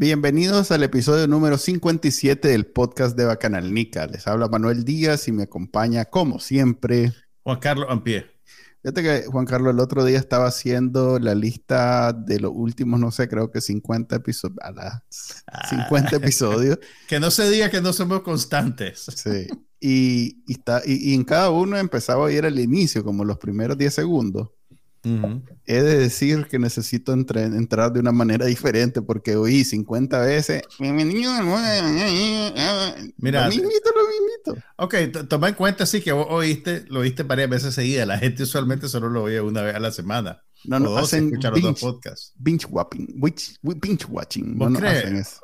Bienvenidos al episodio número 57 del podcast de Bacanalnica. Les habla Manuel Díaz y me acompaña, como siempre, Juan Carlos Ampie. Fíjate que Juan Carlos el otro día estaba haciendo la lista de los últimos, no sé, creo que 50 episodios. 50 episodios. que no se diga que no somos constantes. Sí. Y, está, y, y en cada uno empezaba a ir al inicio, como los primeros 10 segundos. He de decir que necesito entrar de una manera diferente porque oí 50 veces. Mira, lo mismito, lo mismito. Ok, toma en cuenta, sí, que vos oíste, lo oíste varias veces seguidas. La gente usualmente solo lo oye una vez a la semana. No, no, hacen binge, podcasts. Binge watching. Binge watching. No, no,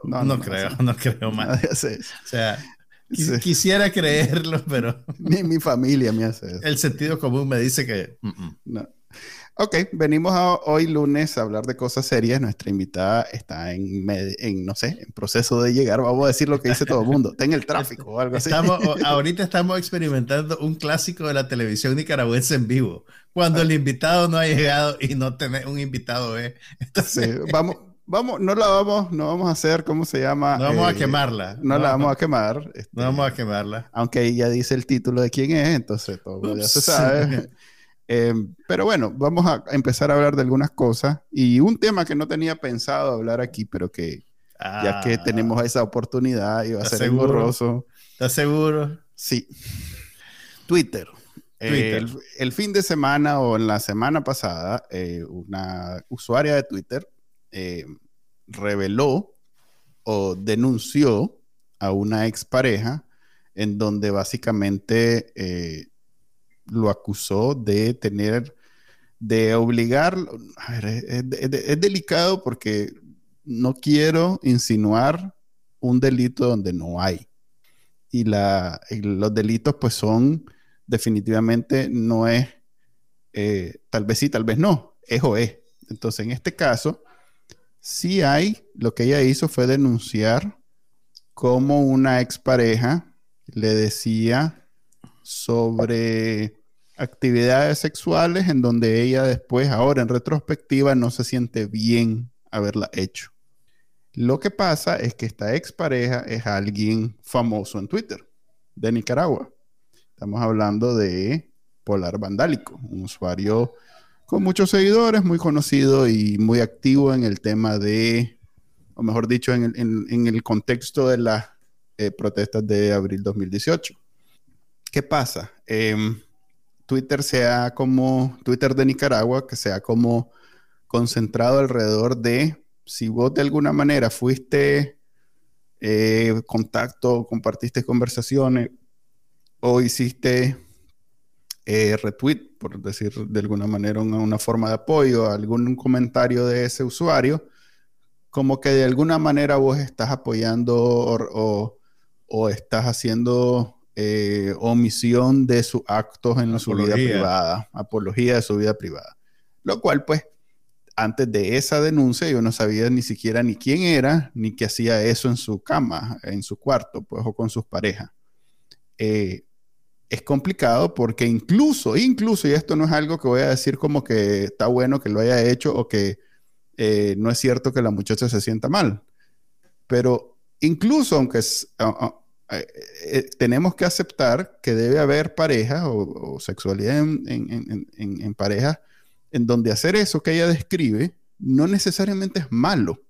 no, no, creo, no creo más. O sea, quisiera creerlo, pero. Ni mi familia me hace eso. El sentido común me dice que. No. Ok, venimos hoy lunes a hablar de cosas serias. Nuestra invitada está en, en, no sé, en proceso de llegar. Vamos a decir lo que dice todo el mundo. Está en el tráfico o algo así. Estamos, ahorita estamos experimentando un clásico de la televisión nicaragüense en vivo. Cuando el invitado no ha llegado y no tenés un invitado, ¿eh? Entonces, vamos, vamos, no la vamos, no vamos a hacer, ¿cómo se llama? No vamos a eh, quemarla. No, la vamos a quemar. no vamos a quemarla. Aunque ella dice el título de quién es, entonces todo ya se sabe. Em, pero bueno, vamos a empezar a hablar de algunas cosas y un tema que no tenía pensado hablar aquí, pero que ya que ah. tenemos esa oportunidad va a ser engorroso. ¿Estás seguro? Sí. Twitter. El, fin de semana o en la semana pasada, eh, una usuaria de Twitter eh, reveló o denunció a una expareja en donde básicamente eh, lo acusó de tener, de obligar, a es, delicado porque no quiero insinuar un delito donde no hay. Y, la, los delitos pues son definitivamente no es, eh, tal vez sí, tal vez no, es o es. Entonces en este caso, sí hay, lo que ella hizo fue denunciar como una expareja le decía sobre actividades sexuales en donde ella después, ahora en retrospectiva, no se siente bien haberla hecho. Lo que pasa es que esta expareja es alguien famoso en Twitter, de Nicaragua. Estamos hablando de Polar Vandálico, un usuario con muchos seguidores, muy conocido y muy activo en el tema de, o mejor dicho, en el, contexto de las eh, protestas de abril 2018. ¿Qué pasa? Em, Twitter sea como, Twitter de Nicaragua, que sea como concentrado alrededor de, si vos de alguna manera fuiste eh, contacto, compartiste conversaciones o hiciste eh, retweet, por decir de alguna manera una, forma de apoyo, algún comentario de ese usuario, como que de alguna manera vos estás apoyando o estás haciendo eh, omisión de sus actos en su vida privada, apología de su vida privada. Lo cual, pues, antes de esa denuncia yo no sabía ni siquiera ni quién era, ni que hacía eso en su cama, en su cuarto, pues, o con sus parejas. Eh, es complicado porque incluso, incluso, y esto no es algo que voy a decir como que está bueno que lo haya hecho o que eh, no es cierto que la muchacha se sienta mal, pero incluso aunque, eh, eh, tenemos que aceptar que debe haber parejas o, sexualidad en, en, parejas en donde hacer eso que ella describe no necesariamente es malo.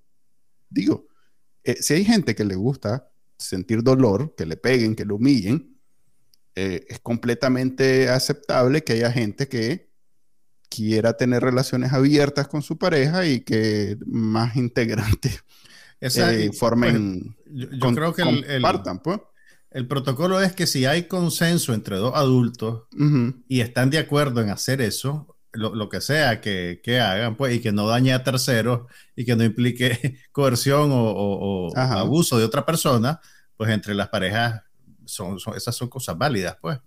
Digo, eh, si hay gente que le gusta sentir dolor, que le peguen, que lo humillen, es completamente aceptable que haya gente que quiera tener relaciones abiertas con su pareja y que más integrantes formen. yo, creo que el, pues. El protocolo es que si hay consenso entre dos adultos y están de acuerdo en hacer eso, lo, que sea que, hagan, pues, y que no dañe a terceros y que no implique coerción o, abuso de otra persona, pues entre las parejas son, esas son cosas válidas, pues.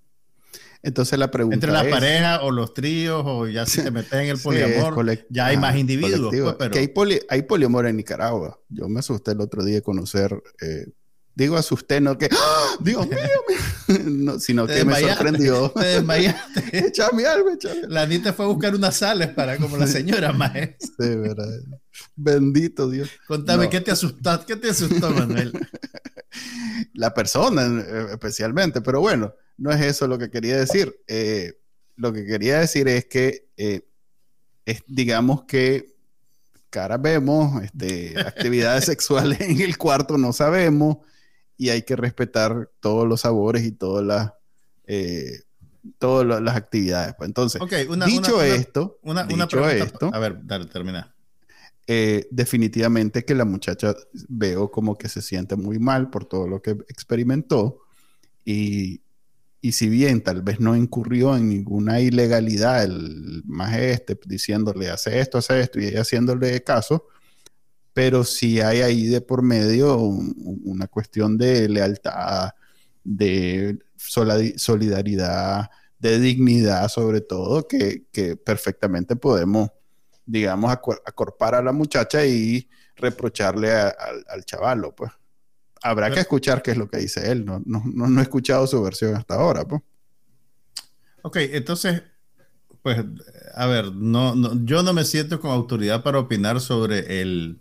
Entonces la pregunta Entre las parejas o los tríos o ya si te metes en el poliamor, ya hay más individuos. Pues, pero... Que hay, hay poliamor en Nicaragua. Yo me asusté el otro día de conocer eh, Digo asusté, no que, ¡Ah! Dios mío, sino que me sorprendió. Te desmayaste. échame algo, échame. La Anita fue a buscar unas sales para como la señora maestra. Sí, verdad. Bendito Dios. Contame, ¿qué te asustó? ¿Qué te asustó, Manuel? La persona, eh, especialmente, pero bueno, no es eso lo que quería decir. Eh, lo que quería decir es que, eh, es, digamos que cara vemos, este, actividades sexuales en el cuarto no sabemos, y hay que respetar todos los sabores y todas las, eh, todas las actividades. Pues. Entonces, dicho esto, una, dicho esto, a ver, dale, termina. Eh, definitivamente que la muchacha veo como que se siente muy mal por todo lo que experimentó y, y si bien tal vez no incurrió en ninguna ilegalidad, el más este diciéndole hace esto, hace esto y ella haciéndole caso, pero sí hay ahí de por medio una cuestión de lealtad, de solidaridad, de dignidad sobre todo, que, perfectamente podemos, digamos, acorpar a la muchacha y reprocharle al chavalo, pues. Habrá que escuchar qué es lo que dice él, no, no, he escuchado su versión hasta ahora, pues. Ok, entonces, pues, a ver, no, yo no me siento con autoridad para opinar sobre el,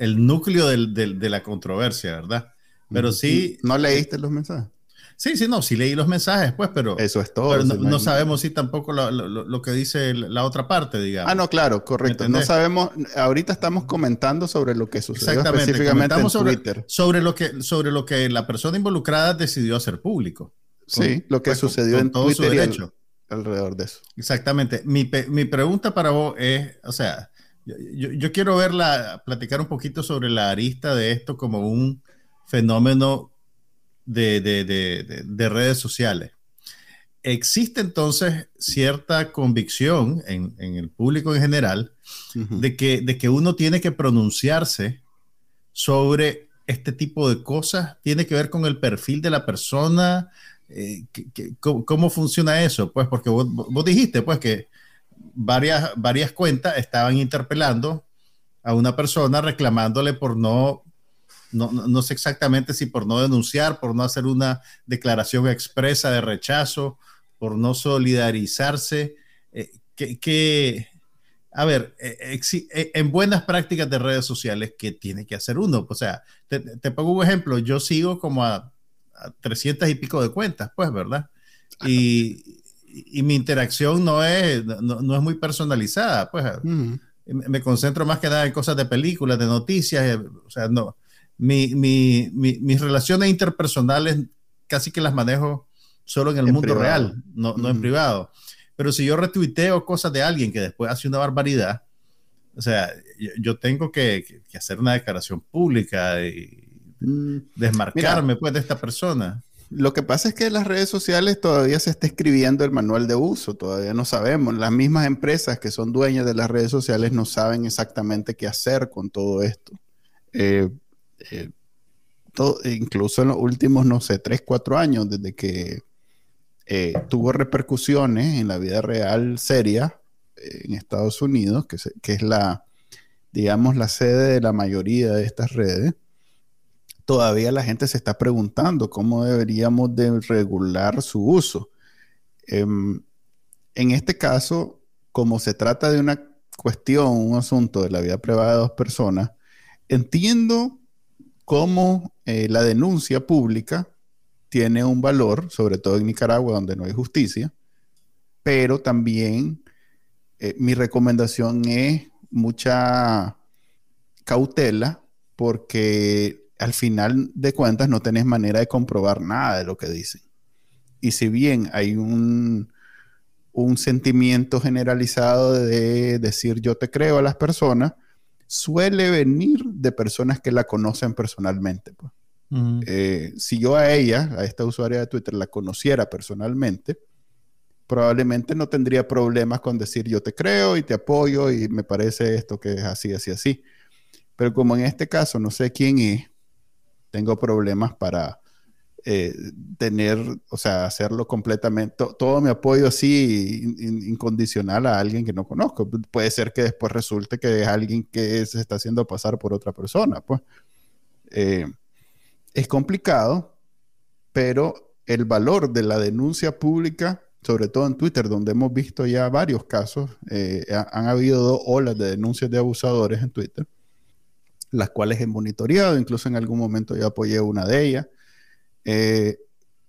el núcleo de la controversia, ¿verdad? Pero sí... ¿No leíste los mensajes? Sí, sí, no, sí leí los mensajes, pues, pero... Eso es todo. no, sabemos si tampoco lo, que dice la otra parte, digamos. Ah, no, claro, correcto. No sabemos, ahorita estamos comentando sobre lo que sucedió específicamente en sobre, Twitter. Sobre lo, que, sobre lo que la persona involucrada decidió hacer público. sí, lo que pues, sucedió en Twitter y alrededor de eso. Exactamente. Mi, mi pregunta para vos es, o sea, yo, quiero verla, platicar un poquito sobre la arista de esto como un fenómeno de, redes sociales. Existe entonces cierta convicción en, el público en general de, que, de que uno tiene que pronunciarse sobre este tipo de cosas, tiene que ver con el perfil de la persona, eh, ¿cómo, funciona eso? Pues porque vos, vos dijiste pues que varias, varias cuentas estaban interpelando a una persona reclamándole por no, no, sé exactamente si por no denunciar, por no hacer una declaración expresa de rechazo, por no solidarizarse. Eh, que, a ver, eh, eh, en buenas prácticas de redes sociales, ¿qué tiene que hacer uno? O sea, te, pongo un ejemplo, yo sigo como a, a 300 y pico de cuentas, pues, ¿verdad? Y, y mi interacción no es, no, es muy personalizada, pues. Me concentro más que nada en cosas de películas, de noticias, eh, o sea, no, mi, mi, mis relaciones interpersonales casi que las manejo solo en el mundo real, no, no en privado. Pero si yo retuiteo cosas de alguien que después hace una barbaridad, o sea, yo, tengo que, que, hacer una declaración pública y mm, desmarcarme pues de esta persona. Lo que pasa es que en las redes sociales todavía se está escribiendo el manual de uso, todavía no sabemos. Las mismas empresas que son dueñas de las redes sociales no saben exactamente qué hacer con todo esto. Eh, eh, incluso en los últimos, no sé, tres, cuatro años, desde que eh, tuvo repercusiones en la vida real seria en Estados Unidos, que, que es la, digamos, la sede de la mayoría de estas redes todavía la gente se está preguntando cómo deberíamos de regular su uso. Em, en este caso, como se trata de una cuestión, un asunto de la vida privada de dos personas, entiendo cómo eh, la denuncia pública tiene un valor, sobre todo en Nicaragua, donde no hay justicia, pero también eh, mi recomendación es mucha cautela porque al final de cuentas no tenés manera de comprobar nada de lo que dicen. Y si bien hay un, un sentimiento generalizado de decir yo te creo a las personas, suele venir de personas que la conocen personalmente. Pues. Eh, si yo a ella, a esta usuaria de Twitter, la conociera personalmente, probablemente no tendría problemas con decir yo te creo y te apoyo y me parece esto que es así, así, así. Pero como en este caso no sé quién es, tengo problemas para eh, tener, o sea, hacerlo completamente, todo mi apoyo así incondicional a alguien que no conozco. Puede ser que después resulte que es alguien que se está haciendo pasar por otra persona, pues. Eh, es complicado, pero el valor de la denuncia pública, sobre todo en Twitter, donde hemos visto ya varios casos, eh, han habido dos olas de denuncias de abusadores en Twitter, las cuales he monitoreado, incluso en algún momento yo apoyé una de ellas. Eh,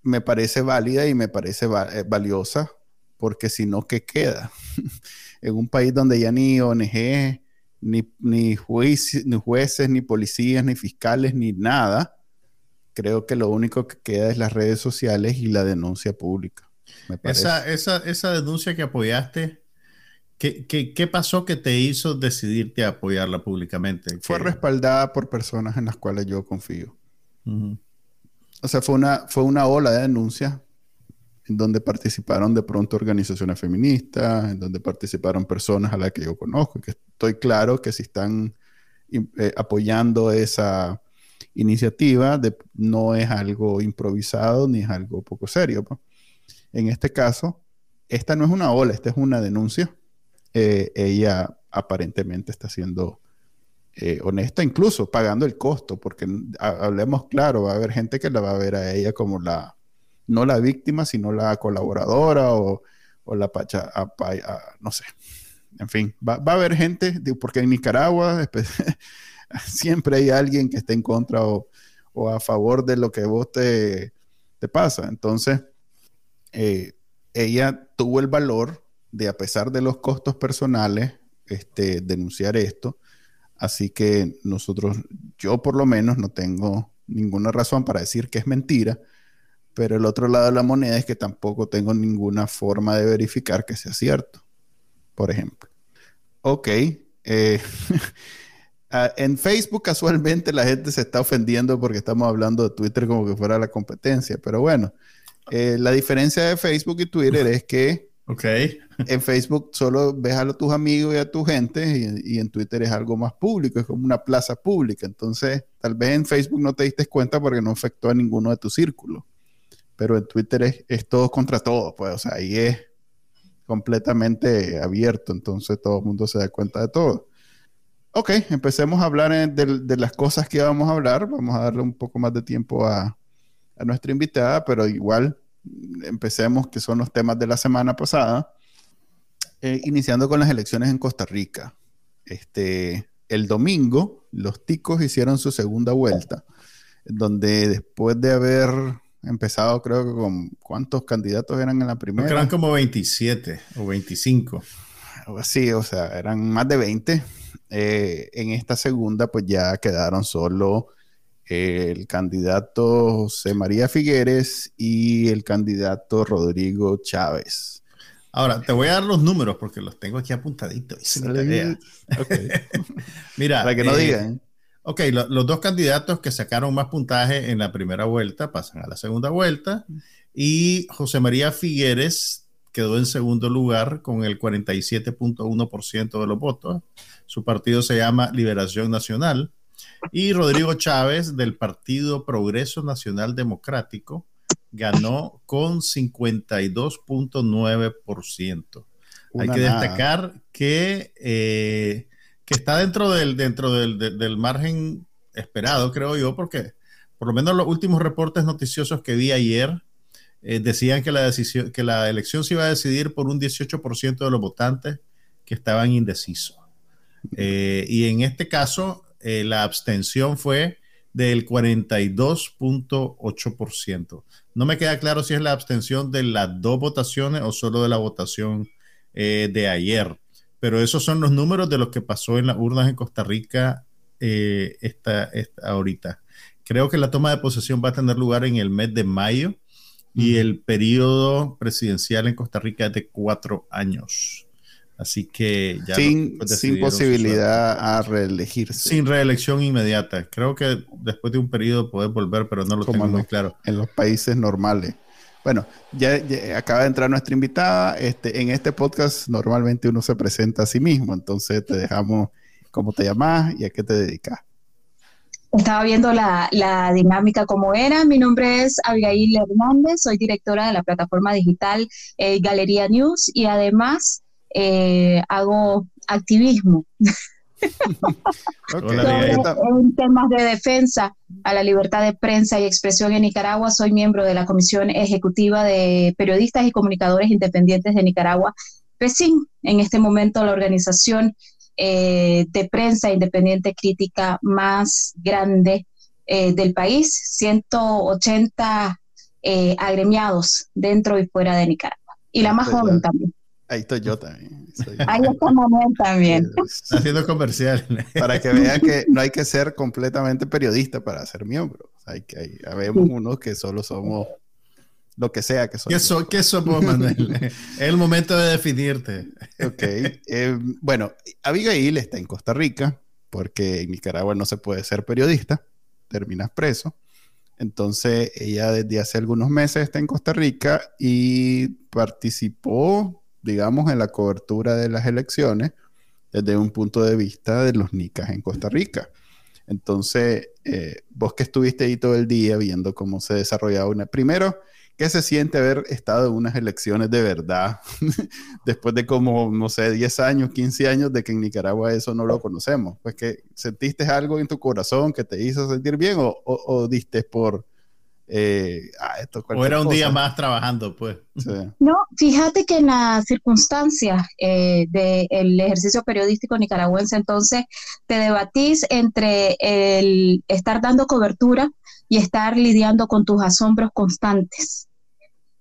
me parece válida y me parece eh, valiosa, porque si no, ¿qué queda? en un país donde ya ni ONG, ni, ni, ni jueces, ni policías, ni fiscales, ni nada, creo que lo único que queda es las redes sociales y la denuncia pública. esa, esa, esa, denuncia que apoyaste, ¿qué, qué, pasó que te hizo decidirte a apoyarla públicamente? Fue respaldada por personas en las cuales yo confío. O sea, fue una, fue una ola de denuncias en donde participaron de pronto organizaciones feministas, en donde participaron personas a las que yo conozco, y que estoy claro que si están eh, apoyando esa, iniciativa de, no es algo improvisado ni es algo poco serio. Pues. En este caso, esta no es una ola, esta es una denuncia. Eh, ella aparentemente está siendo eh, honesta, incluso pagando el costo, porque hablemos claro, va a haber gente que la va a ver a ella como la, no la víctima, sino la colaboradora o, la pacha, no sé. En fin, va, va, a haber gente, porque en Nicaragua siempre hay alguien que esté en contra o, a favor de lo que vos te, te pasa. Entonces, eh, ella tuvo el valor de, a pesar de los costos personales, este, denunciar esto. Así que nosotros, yo por lo menos no tengo ninguna razón para decir que es mentira, pero el otro lado de la moneda es que tampoco tengo ninguna forma de verificar que sea cierto, por ejemplo. Ok, eh, Ah, en Facebook casualmente la gente se está ofendiendo porque estamos hablando de Twitter como que fuera la competencia, pero bueno, eh, la diferencia de Facebook y Twitter es que okay. en Facebook solo ves a tus amigos y a tu gente y, en Twitter es algo más público, es como una plaza pública. Entonces, tal vez en Facebook no te diste cuenta porque no afectó a ninguno de tus círculos, pero en Twitter es, es todo contra todo, pues, o sea, ahí es completamente abierto, entonces todo el mundo se da cuenta de todo. Ok, empecemos a hablar de, las cosas que vamos a hablar. Vamos a darle un poco más de tiempo a, nuestra invitada, pero igual empecemos, que son los temas de la semana pasada, eh, iniciando con las elecciones en Costa Rica. Este, el domingo, los ticos hicieron su segunda vuelta, donde después de haber empezado, creo que con cuántos candidatos eran en la primera. eran como 27 o 25. Sí, o sea, eran más de 20 eh, en esta segunda, pues ya quedaron solo el candidato José María Figueres y el candidato Rodrigo Chávez. Ahora, te voy a dar los números porque los tengo aquí apuntaditos. Mira, para que no eh, digan. Ok, los dos candidatos que sacaron más puntaje en la primera vuelta pasan a la segunda vuelta y José María Figueres quedó en segundo lugar con el 47.1% de los votos. Su partido se llama Liberación Nacional. Y Rodrigo Chávez del Partido Progreso Nacional Democrático ganó con 52.9%. Hay que destacar que, eh, que está dentro, del, dentro del, margen esperado, creo yo, porque por lo menos los últimos reportes noticiosos que vi ayer eh, decían que la, decisión, que la elección se iba a decidir por un 18% de los votantes que estaban indecisos. Eh, y en este caso, eh, la abstención fue del 42.8%. No me queda claro si es la abstención de las dos votaciones o solo de la votación eh, de ayer, pero esos son los números de lo que pasó en las urnas en Costa Rica esta, ahorita. Creo que la toma de posesión va a tener lugar en el mes de mayo y el periodo presidencial en Costa Rica es de cuatro años. Así que ya sin, sin posibilidad a reelegirse. Sin reelección inmediata. Creo que después de un periodo puede volver, pero no lo tengo muy claro. En los países normales. Bueno, ya, acaba de entrar nuestra invitada. Este, en este podcast normalmente uno se presenta a sí mismo, entonces te dejamos cómo te llamas y a qué te dedicas. Estaba viendo la, dinámica como era. Mi nombre es Abigail Hernández, soy directora de la plataforma digital eh, Galería News y además eh, hago activismo. en temas de defensa a la libertad de prensa y expresión en Nicaragua, soy miembro de la Comisión Ejecutiva de Periodistas y Comunicadores Independientes de Nicaragua, PESIN. En este momento la organización eh, de prensa independiente crítica más grande eh, del país, 180 eh, agremiados dentro y fuera de Nicaragua. Y la más joven también. Ahí estoy yo también. Ahí está Manuel también. Haciendo comercial. Para que vean que no hay que ser completamente periodista para ser miembro. Hay que, hay, vemos unos que solo somos lo que sea que somos. ¿Qué, somos, Manuel? es el momento de definirte. ok. Eh, bueno, Abigail está en Costa Rica porque en Nicaragua no se puede ser periodista. Terminas preso. Entonces, ella desde hace algunos meses está en Costa Rica y participó digamos, en la cobertura de las elecciones desde un punto de vista de los nicas en Costa Rica. Entonces, eh, vos que estuviste ahí todo el día viendo cómo se desarrollaba una... Primero, ¿qué se siente haber estado en unas elecciones de verdad? Después de como, no sé, 10 años, 15 años de que en Nicaragua eso no lo conocemos. Pues que sentiste algo en tu corazón que te hizo sentir bien o, o diste por eh, ah, o era un día más trabajando, pues. No, fíjate que en las circunstancias eh, del ejercicio periodístico nicaragüense, entonces te debatís entre el estar dando cobertura y estar lidiando con tus asombros constantes.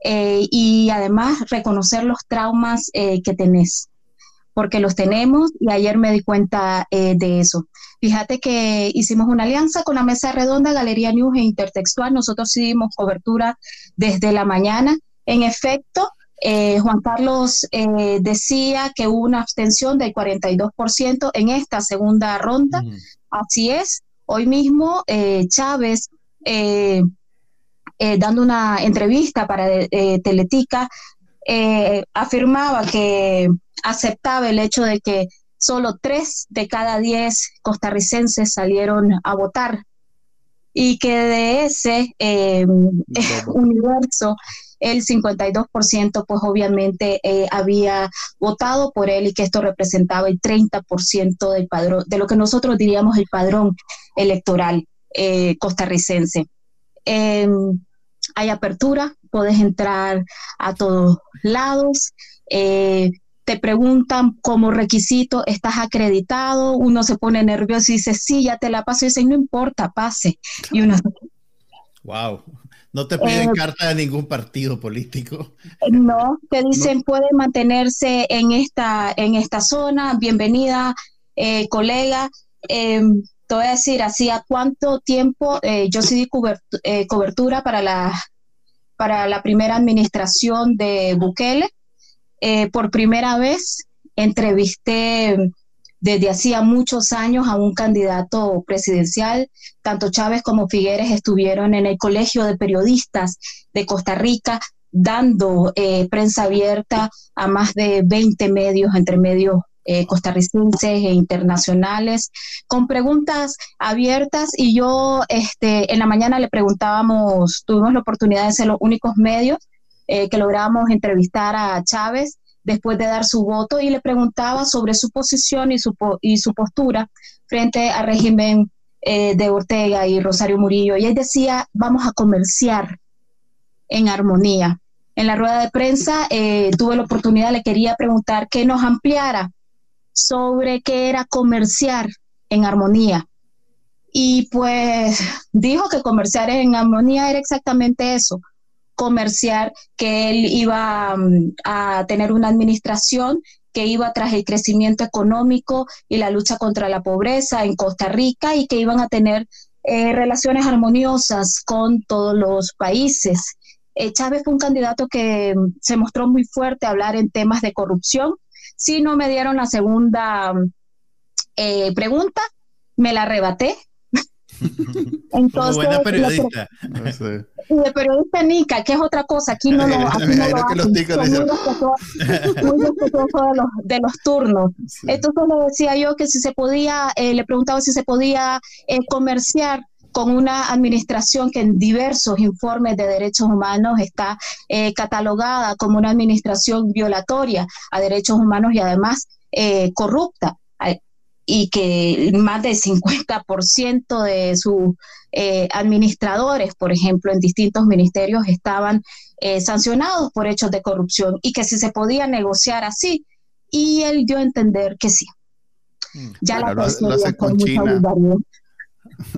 Eh, y además reconocer los traumas que tenés porque los tenemos y ayer me di cuenta eh, de eso. Fíjate que hicimos una alianza con la Mesa Redonda, Galería News e Intertextual. Nosotros sí cobertura desde la mañana. En efecto, eh, Juan Carlos eh, decía que hubo una abstención del 42% en esta segunda ronda. Así es. Hoy mismo Chávez, dando una entrevista para Teletica, afirmaba que aceptaba el hecho de que solo tres de cada diez costarricenses salieron a votar y que de ese eh, universo el 52% pues obviamente eh, había votado por él y que esto representaba el 30% del padrón, de lo que nosotros diríamos el padrón electoral eh, costarricense. Hay apertura, puedes entrar a todos lados te preguntan como requisito, ¿estás acreditado? Uno se pone nervioso y dice, sí, ya te la paso. Y dice, no importa, pase. Y uno... Wow. No te piden eh, carta de ningún partido político. No, te dicen puede mantenerse en esta, en esta zona. Bienvenida, eh, colega. Em, te voy a decir, ¿hacía cuánto tiempo eh, yo sí di cobertura para la, para la primera administración de Bukele? Eh, por primera vez entrevisté desde hacía muchos años a un candidato presidencial. Tanto Chávez como Figueres estuvieron en el Colegio de Periodistas de Costa Rica dando eh, prensa abierta a más de 20 medios, entre medios eh, costarricenses e internacionales, con preguntas abiertas y yo este, en la mañana le preguntábamos, tuvimos la oportunidad de ser los únicos medios eh, que logramos entrevistar a Chávez después de dar su voto y le preguntaba sobre su posición y su, y su postura frente al régimen eh, de Ortega y Rosario Murillo. Y él decía, vamos a comerciar en armonía. En la rueda de prensa eh, tuve la oportunidad, le quería preguntar que nos ampliara sobre qué era comerciar en armonía. Y pues dijo que comerciar en armonía era exactamente eso, comerciar, que él iba mm, a tener una administración que iba tras el crecimiento económico y la lucha contra la pobreza en Costa Rica y que iban a tener eh, relaciones armoniosas con todos los países. Eh, Chávez fue un candidato que mm, se mostró muy fuerte a hablar en temas de corrupción. Si no me dieron la segunda eh, pregunta, me la arrebaté Entonces, buena periodista. Y de periodista Nica, que es otra cosa, aquí no lo, aquí no lo hacen. Muy respetuoso de los, de los turnos. Entonces le decía yo que si se podía, eh, le preguntaba si se podía eh, comerciar con una administración que en diversos informes de derechos humanos está eh, catalogada como una administración violatoria a derechos humanos y además eh, corrupta y que más del 50% de sus eh, administradores, por ejemplo, en distintos ministerios estaban sancionados por hechos de corrupción y que si se podía negociar así. Y él dio a entender que sí. Mm. Ya la lo, hace con China.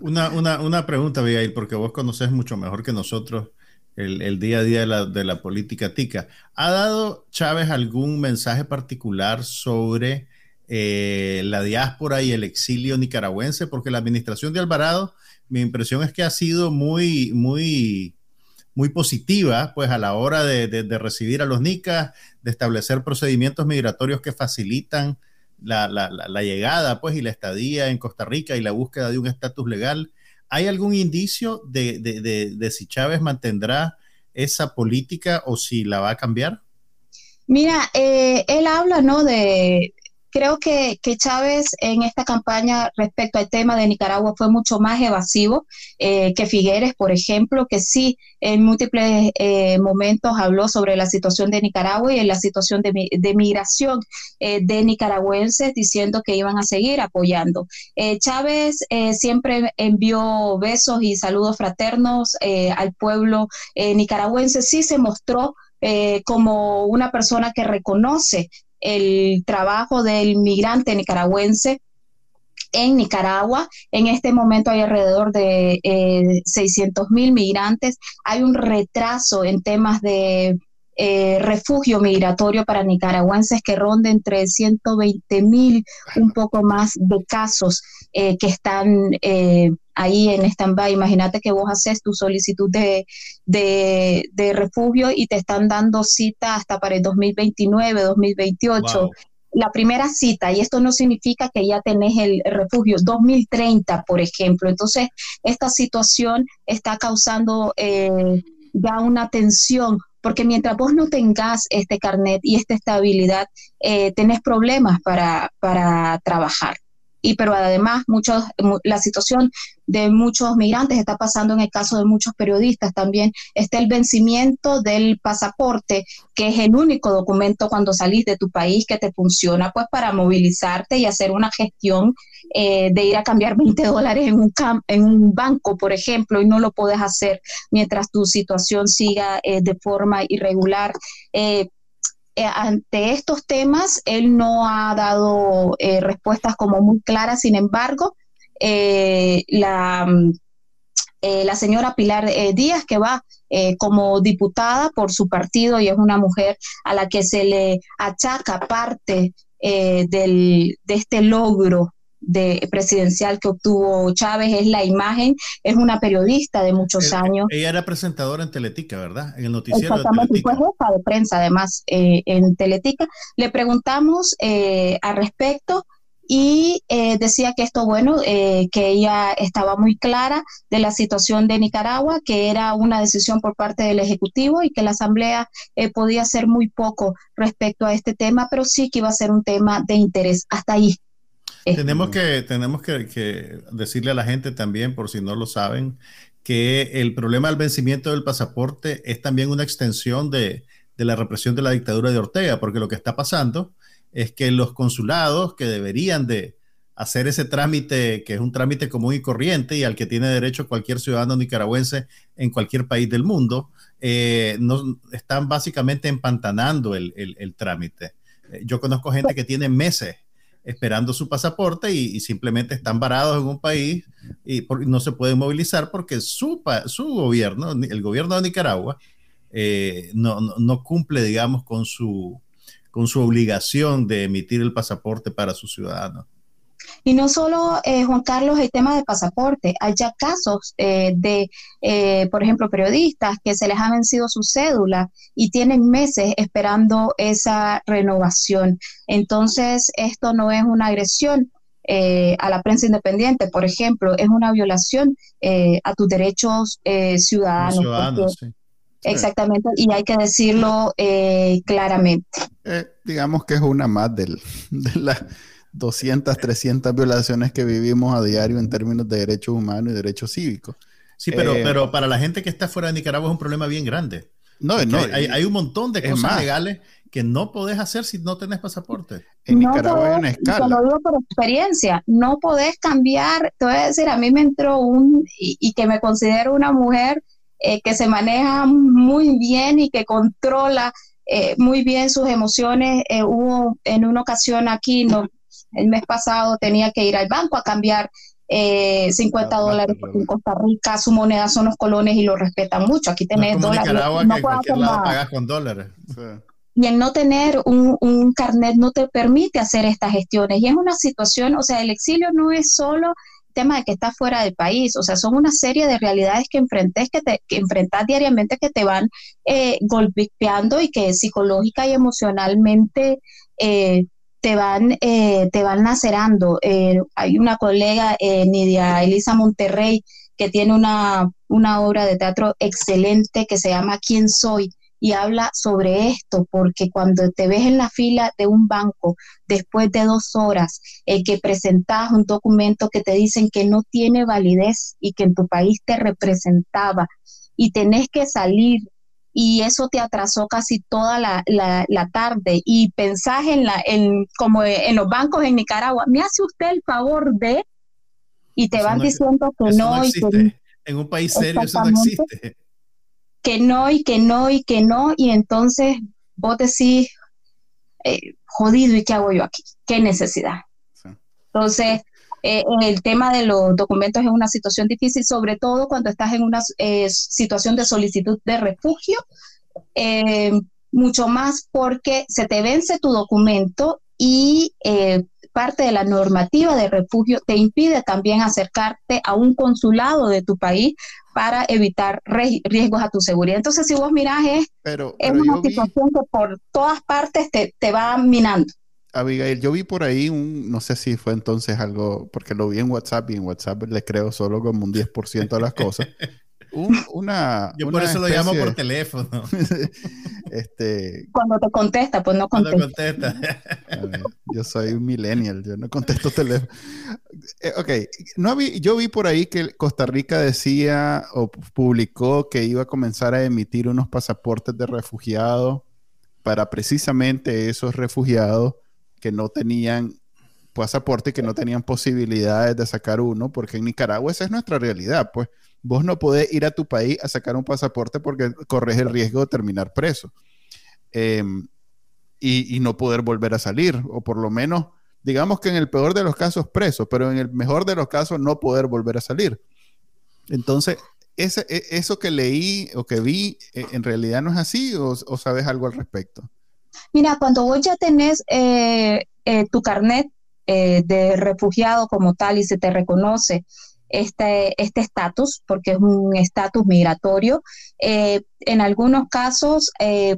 Una, una, una pregunta, Abigail, porque vos conoces mucho mejor que nosotros el, día a día de la, de la, política tica. ¿Ha dado Chávez algún mensaje particular sobre eh, la diáspora y el exilio nicaragüense? Porque la administración de Alvarado, mi impresión es que ha sido muy, muy, muy positiva, pues a la hora de, de recibir a los nicas, de establecer procedimientos migratorios que facilitan la, la, llegada pues, y la estadía en Costa Rica y la búsqueda de un estatus legal. ¿Hay algún indicio de, de, de, de, si Chávez mantendrá esa política o si la va a cambiar? Mira, eh, él habla, ¿no? De creo que, Chávez en esta campaña respecto al tema de Nicaragua fue mucho más evasivo eh, que Figueres, por ejemplo, que sí en múltiples eh, momentos habló sobre la situación de Nicaragua y en la situación de, de migración eh, de nicaragüenses, diciendo que iban a seguir apoyando. Chávez siempre envió besos y saludos fraternos al pueblo nicaragüense, sí se mostró como una persona que reconoce el trabajo del migrante nicaragüense en Nicaragua. En este momento hay alrededor de 600 eh, mil migrantes. Hay un retraso en temas de eh, refugio migratorio para nicaragüenses que ronda entre 120 mil, un poco más de casos eh, que están eh, ahí en stand-by. Imagínate que vos haces tu solicitud de, de, refugio y te están dando cita hasta para el 2029, 2028. La primera cita, y esto no significa que ya tenés el refugio, 2030, por ejemplo. Entonces, esta situación está causando ya una tensión porque mientras vos no tengas este carnet y esta estabilidad, eh, tenés problemas para, para trabajar y pero además la situación de muchos migrantes está pasando en el caso de muchos periodistas. También está el vencimiento del pasaporte que es el único documento cuando salís de tu país que te funciona pues para movilizarte y hacer una gestión eh, de ir a cambiar 20 dólares en un en un banco por ejemplo y no lo puedes hacer mientras tu situación siga eh, de forma irregular. Eh, eh, ante estos temas, él no ha dado eh, respuestas como muy claras, sin embargo, eh, la, la, señora Pilar Díaz, que va como diputada por su partido y es una mujer a la que se le achaca parte del, de este logro de presidencial que obtuvo Chávez, es la imagen, es una periodista de muchos años. Ella era presentadora en Teletica, ¿verdad? En el noticiero. Exactamente, fue jefa de prensa además eh, en Teletica. Le preguntamos eh, al respecto y eh, decía que esto, bueno, que ella estaba muy clara de la situación de Nicaragua, que era una decisión por parte del Ejecutivo y que la Asamblea podía hacer muy poco respecto a este tema, pero sí que iba a ser un tema de interés. Hasta ahí tenemos que, tenemos que, decirle a la gente también, por si no lo saben, que el problema del vencimiento del pasaporte es también una extensión de, la represión de la dictadura de Ortega, porque lo que está pasando es que los consulados que deberían de hacer ese trámite, que es un trámite común y corriente y al que tiene derecho cualquier ciudadano nicaragüense en cualquier país del mundo, eh, no, están básicamente empantanando el, el trámite. Eh, yo conozco gente que tiene meses esperando su pasaporte y, simplemente están varados en un país y no se pueden movilizar porque su, su gobierno, el gobierno de Nicaragua, eh, no, no, cumple, digamos, con su, con su obligación de emitir el pasaporte para sus ciudadanos. Y no solo, eh, Juan Carlos, el tema de pasaporte, hay ya casos eh, de, eh, por ejemplo, periodistas que se les ha vencido su cédula y tienen meses esperando esa renovación. Entonces, esto no es una agresión eh, a la prensa independiente, por ejemplo, es una violación eh, a tus derechos ciudadanos. Exactamente, y hay que decirlo claramente. digamos que es una más de las 200, 300 violaciones que vivimos a diario en términos de derechos humanos y derechos cívicos. Sí, pero, pero para la gente que está fuera de Nicaragua es un problema bien grande. No, no. Hay, un montón de cosas legales que no podés hacer si no tenés pasaporte. En Nicaragua hay una escala. Te lo digo por experiencia, no podés cambiar, te voy a decir, a mí me entró un, y, que me considero una mujer eh, que se maneja muy bien y que controla eh, muy bien sus emociones. Eh, hubo en una ocasión aquí, no, el mes pasado tenía que ir al banco a cambiar 50 dólares en Costa Rica, su moneda son los colones y lo respetan mucho. Aquí tenés dólares. no que cualquier lado pagas con dólares. Y el no tener un, un, carnet no te permite hacer estas gestiones. Y es una situación, o sea, el exilio no es solo tema de que estás fuera del país, o sea, son una serie de realidades que enfrentes, que te que enfrentas diariamente, que te van eh, golpeando y que psicológica y emocionalmente eh, te van, eh, te van lacerando. Eh, hay una colega, eh, Nidia Elisa Monterrey, que tiene una, una obra de teatro excelente que se llama ¿Quién soy? y habla sobre esto, porque cuando te ves en la fila de un banco después de dos horas, que presentas un documento que te dicen que no tiene validez y que en tu país te representaba y tenés que salir y eso te atrasó casi toda la, la, tarde y pensás en, la, en, como en los bancos en Nicaragua, me hace usted el favor de, y te van diciendo que no, y que, en un país serio eso no existe. Que no y que no y que no, y entonces vos decís, eh, jodido, ¿y qué hago yo aquí? ¿Qué necesidad? Entonces, eh, el tema de los documentos es una situación difícil, sobre todo cuando estás en una eh, situación de solicitud de refugio, eh, mucho más porque se te vence tu documento y parte de la normativa de refugio te impide también acercarte a un consulado de tu país para evitar riesgos a tu seguridad. Entonces, si vos mirás, es, es una situación que por todas partes te, te va minando. Abigail, yo vi por ahí un, no sé si fue entonces algo, porque lo vi en WhatsApp y en WhatsApp le creo solo como un 10% de las cosas. una, yo por eso lo llamo por teléfono. este, Cuando te contesta, pues no contesta. yo soy un millennial, yo no contesto teléfono. Eh, ok, no vi, yo vi por ahí que Costa Rica decía o publicó que iba a comenzar a emitir unos pasaportes de refugiados para precisamente esos refugiados que no tenían pasaporte y que no tenían posibilidades de sacar uno, porque en Nicaragua esa es nuestra realidad, pues vos no podés ir a tu país a sacar un pasaporte porque corres el riesgo de terminar preso em, y, no poder volver a salir, o por lo menos, digamos que en el peor de los casos preso, pero en el mejor de los casos no poder volver a salir. Entonces, e, eso que leí o que vi, e, ¿en realidad no es así o sabes algo al respecto? Mira, cuando vos ya tenés eh, eh, tu carnet eh, de refugiado como tal y se te reconoce este estatus, este porque es un estatus migratorio, en algunos casos,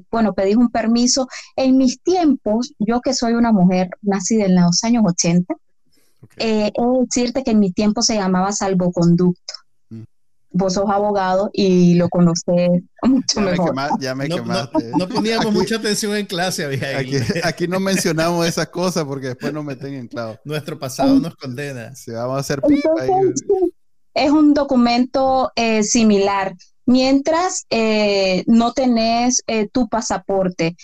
bueno, pedís un permiso. En mis tiempos, yo que soy una mujer nacida en los años 80, he decirte que en mi tiempo se llamaba salvoconducto vos sos abogado y lo conoces mucho mejor. ya me no, quemaste. No, poníamos mucha atención en clase, aquí, aquí, no mencionamos esas cosas porque después nos meten en clavo. Nuestro pasado nos condena. Se vamos a hacer Es un documento eh, similar. Mientras eh, no tenés eh, tu pasaporte,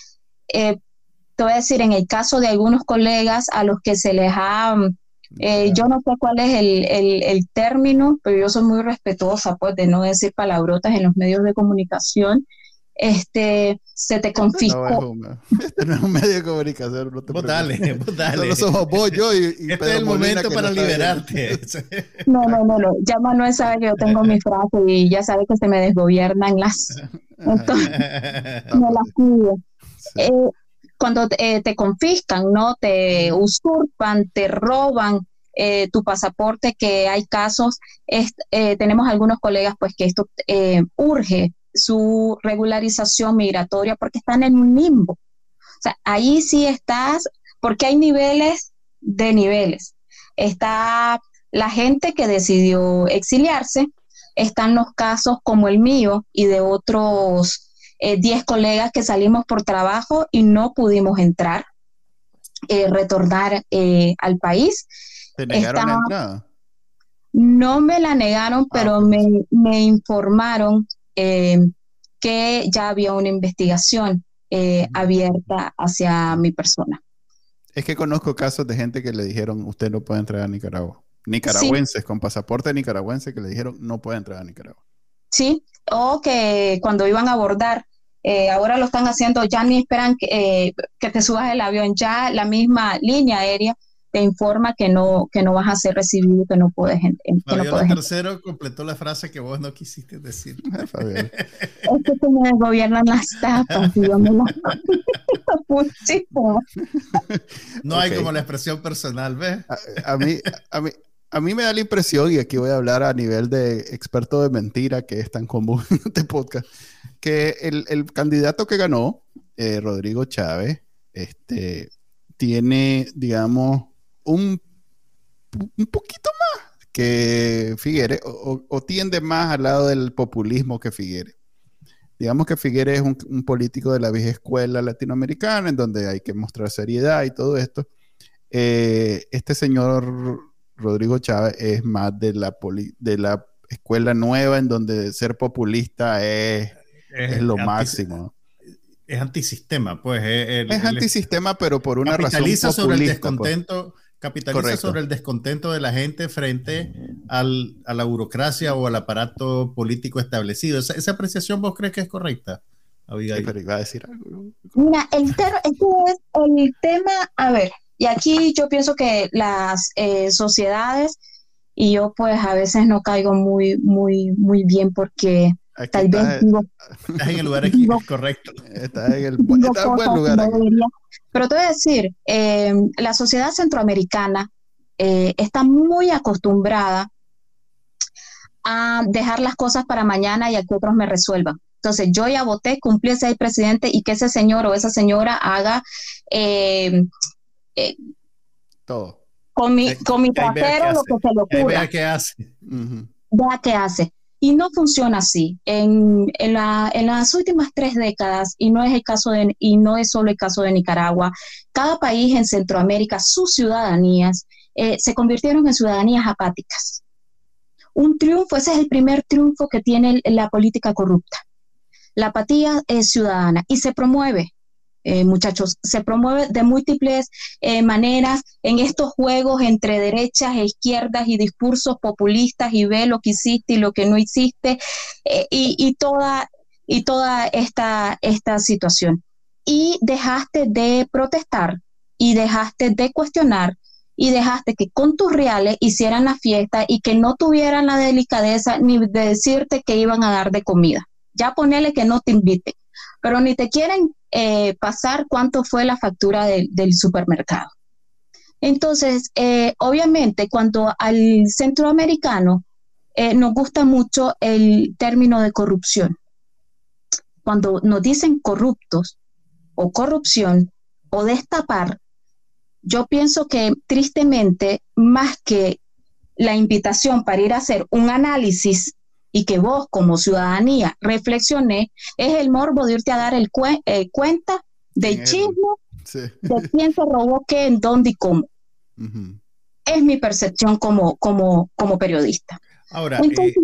te voy a decir, en el caso de algunos colegas a los que se les ha eh, yo no sé cuál es el, término, pero yo soy muy respetuosa pues de no decir palabrotas en los medios de comunicación. Este, se te confiscó. este no es un medio de comunicación, no te vos dale, vos dale. Solo somos vos, yo y, y Este es el momento para liberarte. no, no, no, no. Ya Manuel sabe que yo tengo mi frase y ya sabe que se me desgobiernan las. Entonces, me las cuido. Eh, cuando eh, te confiscan, ¿no? Te usurpan, te roban eh, tu pasaporte, que hay casos, eh, tenemos algunos colegas pues que esto urge su regularización migratoria porque están en un limbo. O sea, ahí sí estás, porque hay niveles de niveles. Está la gente que decidió exiliarse, están los casos como el mío y de otros 10 eh, colegas que salimos por trabajo y no pudimos entrar, eh, retornar eh, al país. ¿Te negaron la entrada? No me la negaron, ah, pero me, me, informaron que ya había una investigación abierta hacia mi persona. Es que conozco casos de gente que le dijeron, usted no puede entrar a Nicaragua. Nicaragüenses con pasaporte nicaragüense que le dijeron, no puede entrar a Nicaragua. Sí, o que cuando iban a abordar, eh, ahora lo están haciendo, ya ni esperan que, eh, que te subas el avión, ya la misma línea aérea te informa que no, que no vas a ser recibido, que no puedes. Que no tercero completó la frase que vos no quisiste decir. es que se me gobiernan las tapas y yo me las No hay como la expresión personal, ¿ves? A, mí, a, mí, a mí me da la impresión, y aquí voy a hablar a nivel de experto de mentira, que es tan común en este podcast, que el, el candidato que ganó, eh, Rodrigo Chávez, este, tiene, digamos, un, un poquito más que Figueres o, tiende más al lado del populismo que Figueres. Digamos que Figueres es un, político de la vieja escuela latinoamericana en donde hay que mostrar seriedad y todo esto. Eh, este señor Rodrigo Chávez es más de la, de la escuela nueva en donde ser populista es, es, lo máximo. Es antisistema, pues. Es, antisistema, pero por una razón populista. sobre el pues. descontento capitaliza sobre el descontento de la gente frente al, a la burocracia o al aparato político establecido. ¿Esa, apreciación vos crees que es correcta? Abigail? pero iba a decir algo. Mira, el, el tema, a ver, y aquí yo pienso que las eh, sociedades, y yo pues a veces no caigo muy, muy, muy bien porque tal vez... estás en el lugar correcto. Estás en el buen lugar. Pero te voy a decir, eh, la sociedad centroamericana eh, está muy acostumbrada a dejar las cosas para mañana y a que otros me resuelvan. Entonces, yo ya voté, cumplí ese presidente y que ese señor o esa señora haga eh, todo. Con mi, con mi trasero lo que se le ocurra. Vea qué hace. Vea qué hace. Y no funciona así. En, en, la, en, las últimas tres décadas, y no es el caso de, y no es solo el caso de Nicaragua, cada país en Centroamérica, sus ciudadanías eh, se convirtieron en ciudadanías apáticas. Un triunfo, ese es el primer triunfo que tiene la política corrupta. La apatía es ciudadana y se promueve eh, muchachos. Se promueve de múltiples eh, maneras en estos juegos entre derechas e izquierdas y discursos populistas y ve lo que hiciste y lo que no hiciste eh, y, toda, y toda esta, esta situación. Y dejaste de protestar y dejaste de cuestionar y dejaste que con tus reales hicieran la fiesta y que no tuvieran la delicadeza ni de decirte que iban a dar de comida. Ya ponele que no te inviten, pero ni te quieren eh, pasar cuánto fue la factura del supermercado. Entonces, eh, obviamente, cuando al centroamericano eh, nos gusta mucho el término de corrupción, cuando nos dicen corruptos o corrupción o destapar, yo pienso que tristemente, más que la invitación para ir a hacer un análisis y que vos como ciudadanía reflexione es el morbo de irte a dar el eh, cuenta del chisme de quién se robó qué, en dónde y cómo. Es mi percepción como, como, como periodista. Ahora, Entonces,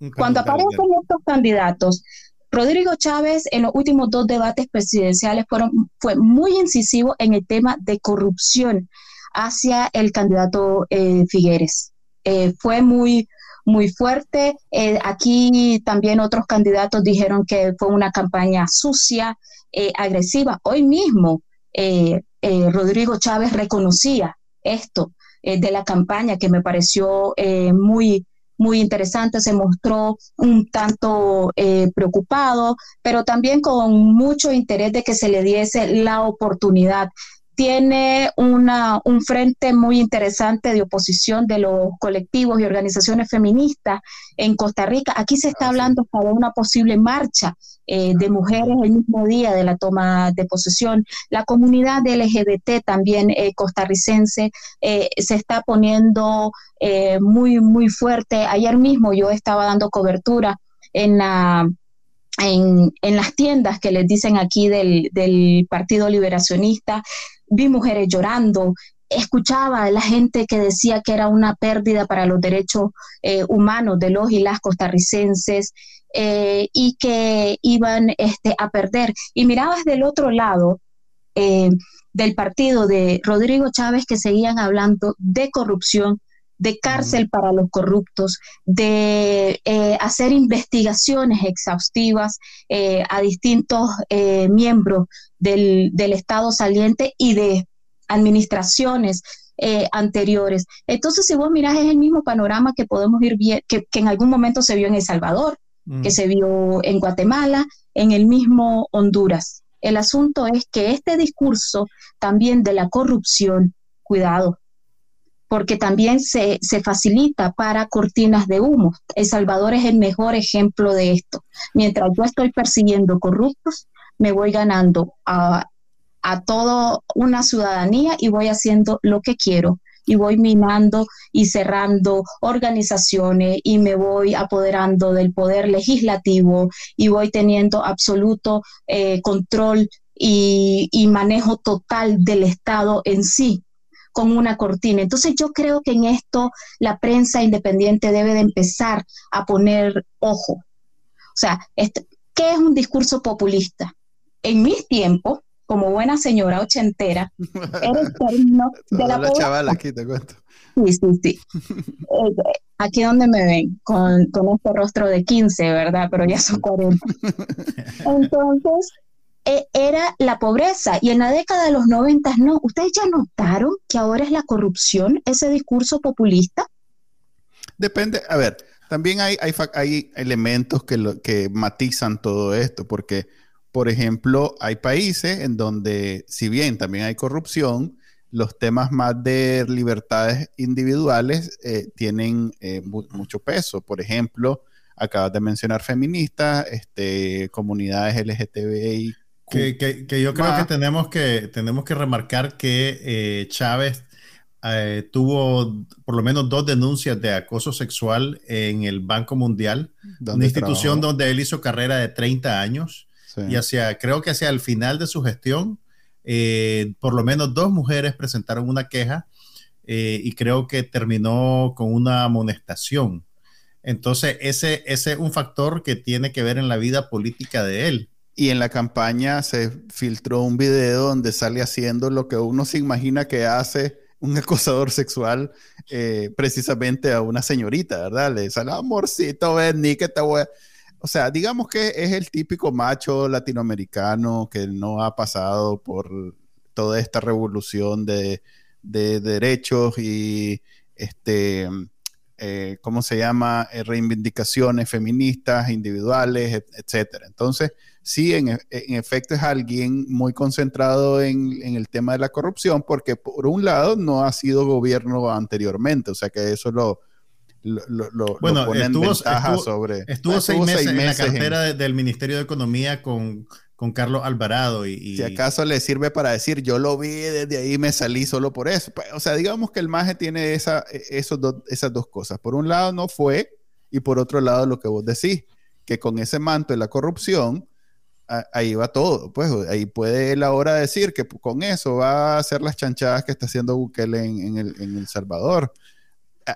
eh, cuando aparecen estos candidatos, Rodrigo Chávez en los últimos dos debates presidenciales fueron, fue muy incisivo en el tema de corrupción hacia el candidato eh, Figueres. fue muy, muy fuerte. Eh, aquí también otros candidatos dijeron que fue una campaña sucia, eh, agresiva. Hoy mismo eh, Rodrigo Chávez reconocía esto de la campaña que me pareció muy, muy interesante, se mostró un tanto preocupado, pero también con mucho interés de que se le diese la oportunidad tiene una, un frente muy interesante de oposición de los colectivos y organizaciones feministas en Costa Rica. Aquí se está ah, hablando de una posible marcha eh, de mujeres el mismo día de la toma de posesión. La comunidad LGBT también eh, costarricense eh, se está poniendo muy, muy fuerte. Ayer mismo yo estaba dando cobertura en la en, en, las tiendas que les dicen aquí del, del Partido Liberacionista, vi mujeres llorando, escuchaba a la gente que decía que era una pérdida para los derechos eh, humanos de los y las costarricenses eh, y que iban este, a perder. Y mirabas del otro lado eh, del partido de Rodrigo Chávez que seguían hablando de corrupción, de cárcel para los corruptos, de hacer investigaciones exhaustivas a distintos miembros del, Estado saliente y de administraciones eh, anteriores. Entonces, si vos mirás, es el mismo panorama que podemos ir bien, que, en algún momento se vio en El Salvador, que mm. se vio en Guatemala, en el mismo Honduras. El asunto es que este discurso también de la corrupción, cuidado, porque también se, se, facilita para cortinas de humo. El Salvador es el mejor ejemplo de esto. Mientras yo estoy persiguiendo corruptos, me voy ganando a, a toda una ciudadanía y voy haciendo lo que quiero y voy minando y cerrando organizaciones y me voy apoderando del poder legislativo y voy teniendo absoluto eh, control y, y, manejo total del Estado en sí con una cortina. Entonces yo creo que en esto la prensa independiente debe de empezar a poner ojo. O sea, ¿qué es un discurso populista? en mis tiempos, como buena señora ochentera, era el término de la, la chavala aquí te cuento. Sí, sí, sí. Eh, aquí donde me ven, con, este rostro de 15, ¿verdad? Pero ya son 40. Entonces, e, era la pobreza. Y en la década de los 90, no. ¿Ustedes ya notaron que ahora es la corrupción, ese discurso populista? Depende, a ver, también hay, hay, elementos que, que matizan todo esto, porque por ejemplo, hay países en donde, si bien también hay corrupción, los temas más de libertades individuales eh, tienen eh, mucho peso. Por ejemplo, acabas de mencionar feministas, este, comunidades LGTBI. Que, que, yo creo que tenemos que, tenemos que remarcar que eh, Chávez tuvo por lo menos dos denuncias de acoso sexual en el Banco Mundial, una institución donde él hizo carrera de 30 años y hacia, creo que hacia el final de su gestión, eh, por lo menos dos mujeres presentaron una queja eh, y creo que terminó con una amonestación. Entonces, ese, ese es un factor que tiene que ver en la vida política de él. Y en la campaña se filtró un video donde sale haciendo lo que uno se imagina que hace un acosador sexual eh, precisamente a una señorita, ¿verdad? Le sale, amorcito, ven, ni que te voy a o sea, digamos que es el típico macho latinoamericano que no ha pasado por toda esta revolución de, derechos y, este, eh, ¿cómo se llama? Eh, reivindicaciones feministas, individuales, etcétera. Entonces, sí, en, efecto es alguien muy concentrado en, en, el tema de la corrupción, porque por un lado no ha sido gobierno anteriormente, o sea que eso lo, lo, bueno, estuvo, sobre. Estuvo, seis, meses en la cartera del Ministerio de Economía con, con Carlos Alvarado. Y, Si acaso le sirve para decir, yo lo vi, desde ahí me salí solo por eso. Pues, o sea, digamos que el MAGE tiene esa, e, esos esas dos cosas. Por un lado no fue, y por otro lado lo que vos decís, que con ese manto de la corrupción, ahí va todo. Pues ahí puede él ahora decir que con eso va a hacer las chanchadas que está haciendo Bukele en, el, en El Salvador.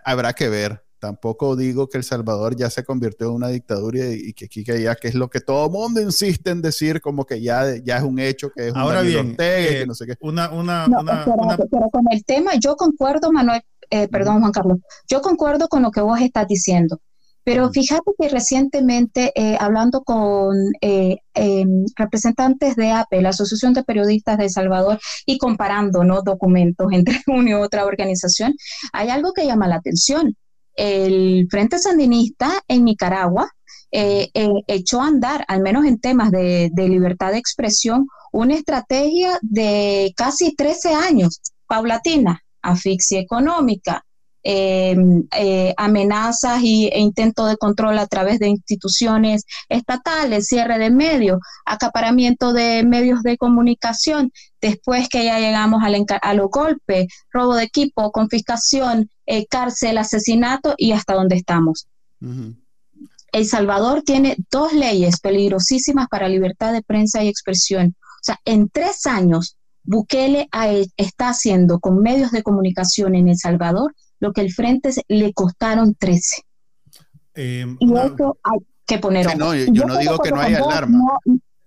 Habrá que ver Tampoco digo que El Salvador ya se convirtió en una dictadura y, que aquí que ya, que es lo que todo el mundo insiste en decir, como que ya, ya es un hecho, que es Ahora bien, eh, no sé qué. Una, una, pero, con el tema, yo concuerdo, Manuel, eh, perdón, Juan Carlos, yo concuerdo con lo que vos estás diciendo. Pero fíjate que recientemente, eh, hablando con em, representantes de APE, la Asociación de Periodistas de El Salvador, y comparando ¿no? documentos entre una y otra organización, hay algo que llama la atención el Frente Sandinista en Nicaragua eh, eh, echó a andar, al menos en temas de, libertad de expresión, una estrategia de casi 13 años, paulatina, asfixia económica, em, eh, amenazas y, e intento de control a través de instituciones estatales, cierre de medios, acaparamiento de medios de comunicación, después que ya llegamos al a los golpes, robo de equipo, confiscación, eh, cárcel, asesinato y hasta donde estamos. El Salvador tiene dos leyes peligrosísimas para libertad de prensa y expresión. O sea, en tres años, Bukele está haciendo con medios de comunicación en El Salvador lo que el Frente le costaron 13. Em, y eso hay que poner no, yo, no digo que no hay alarma.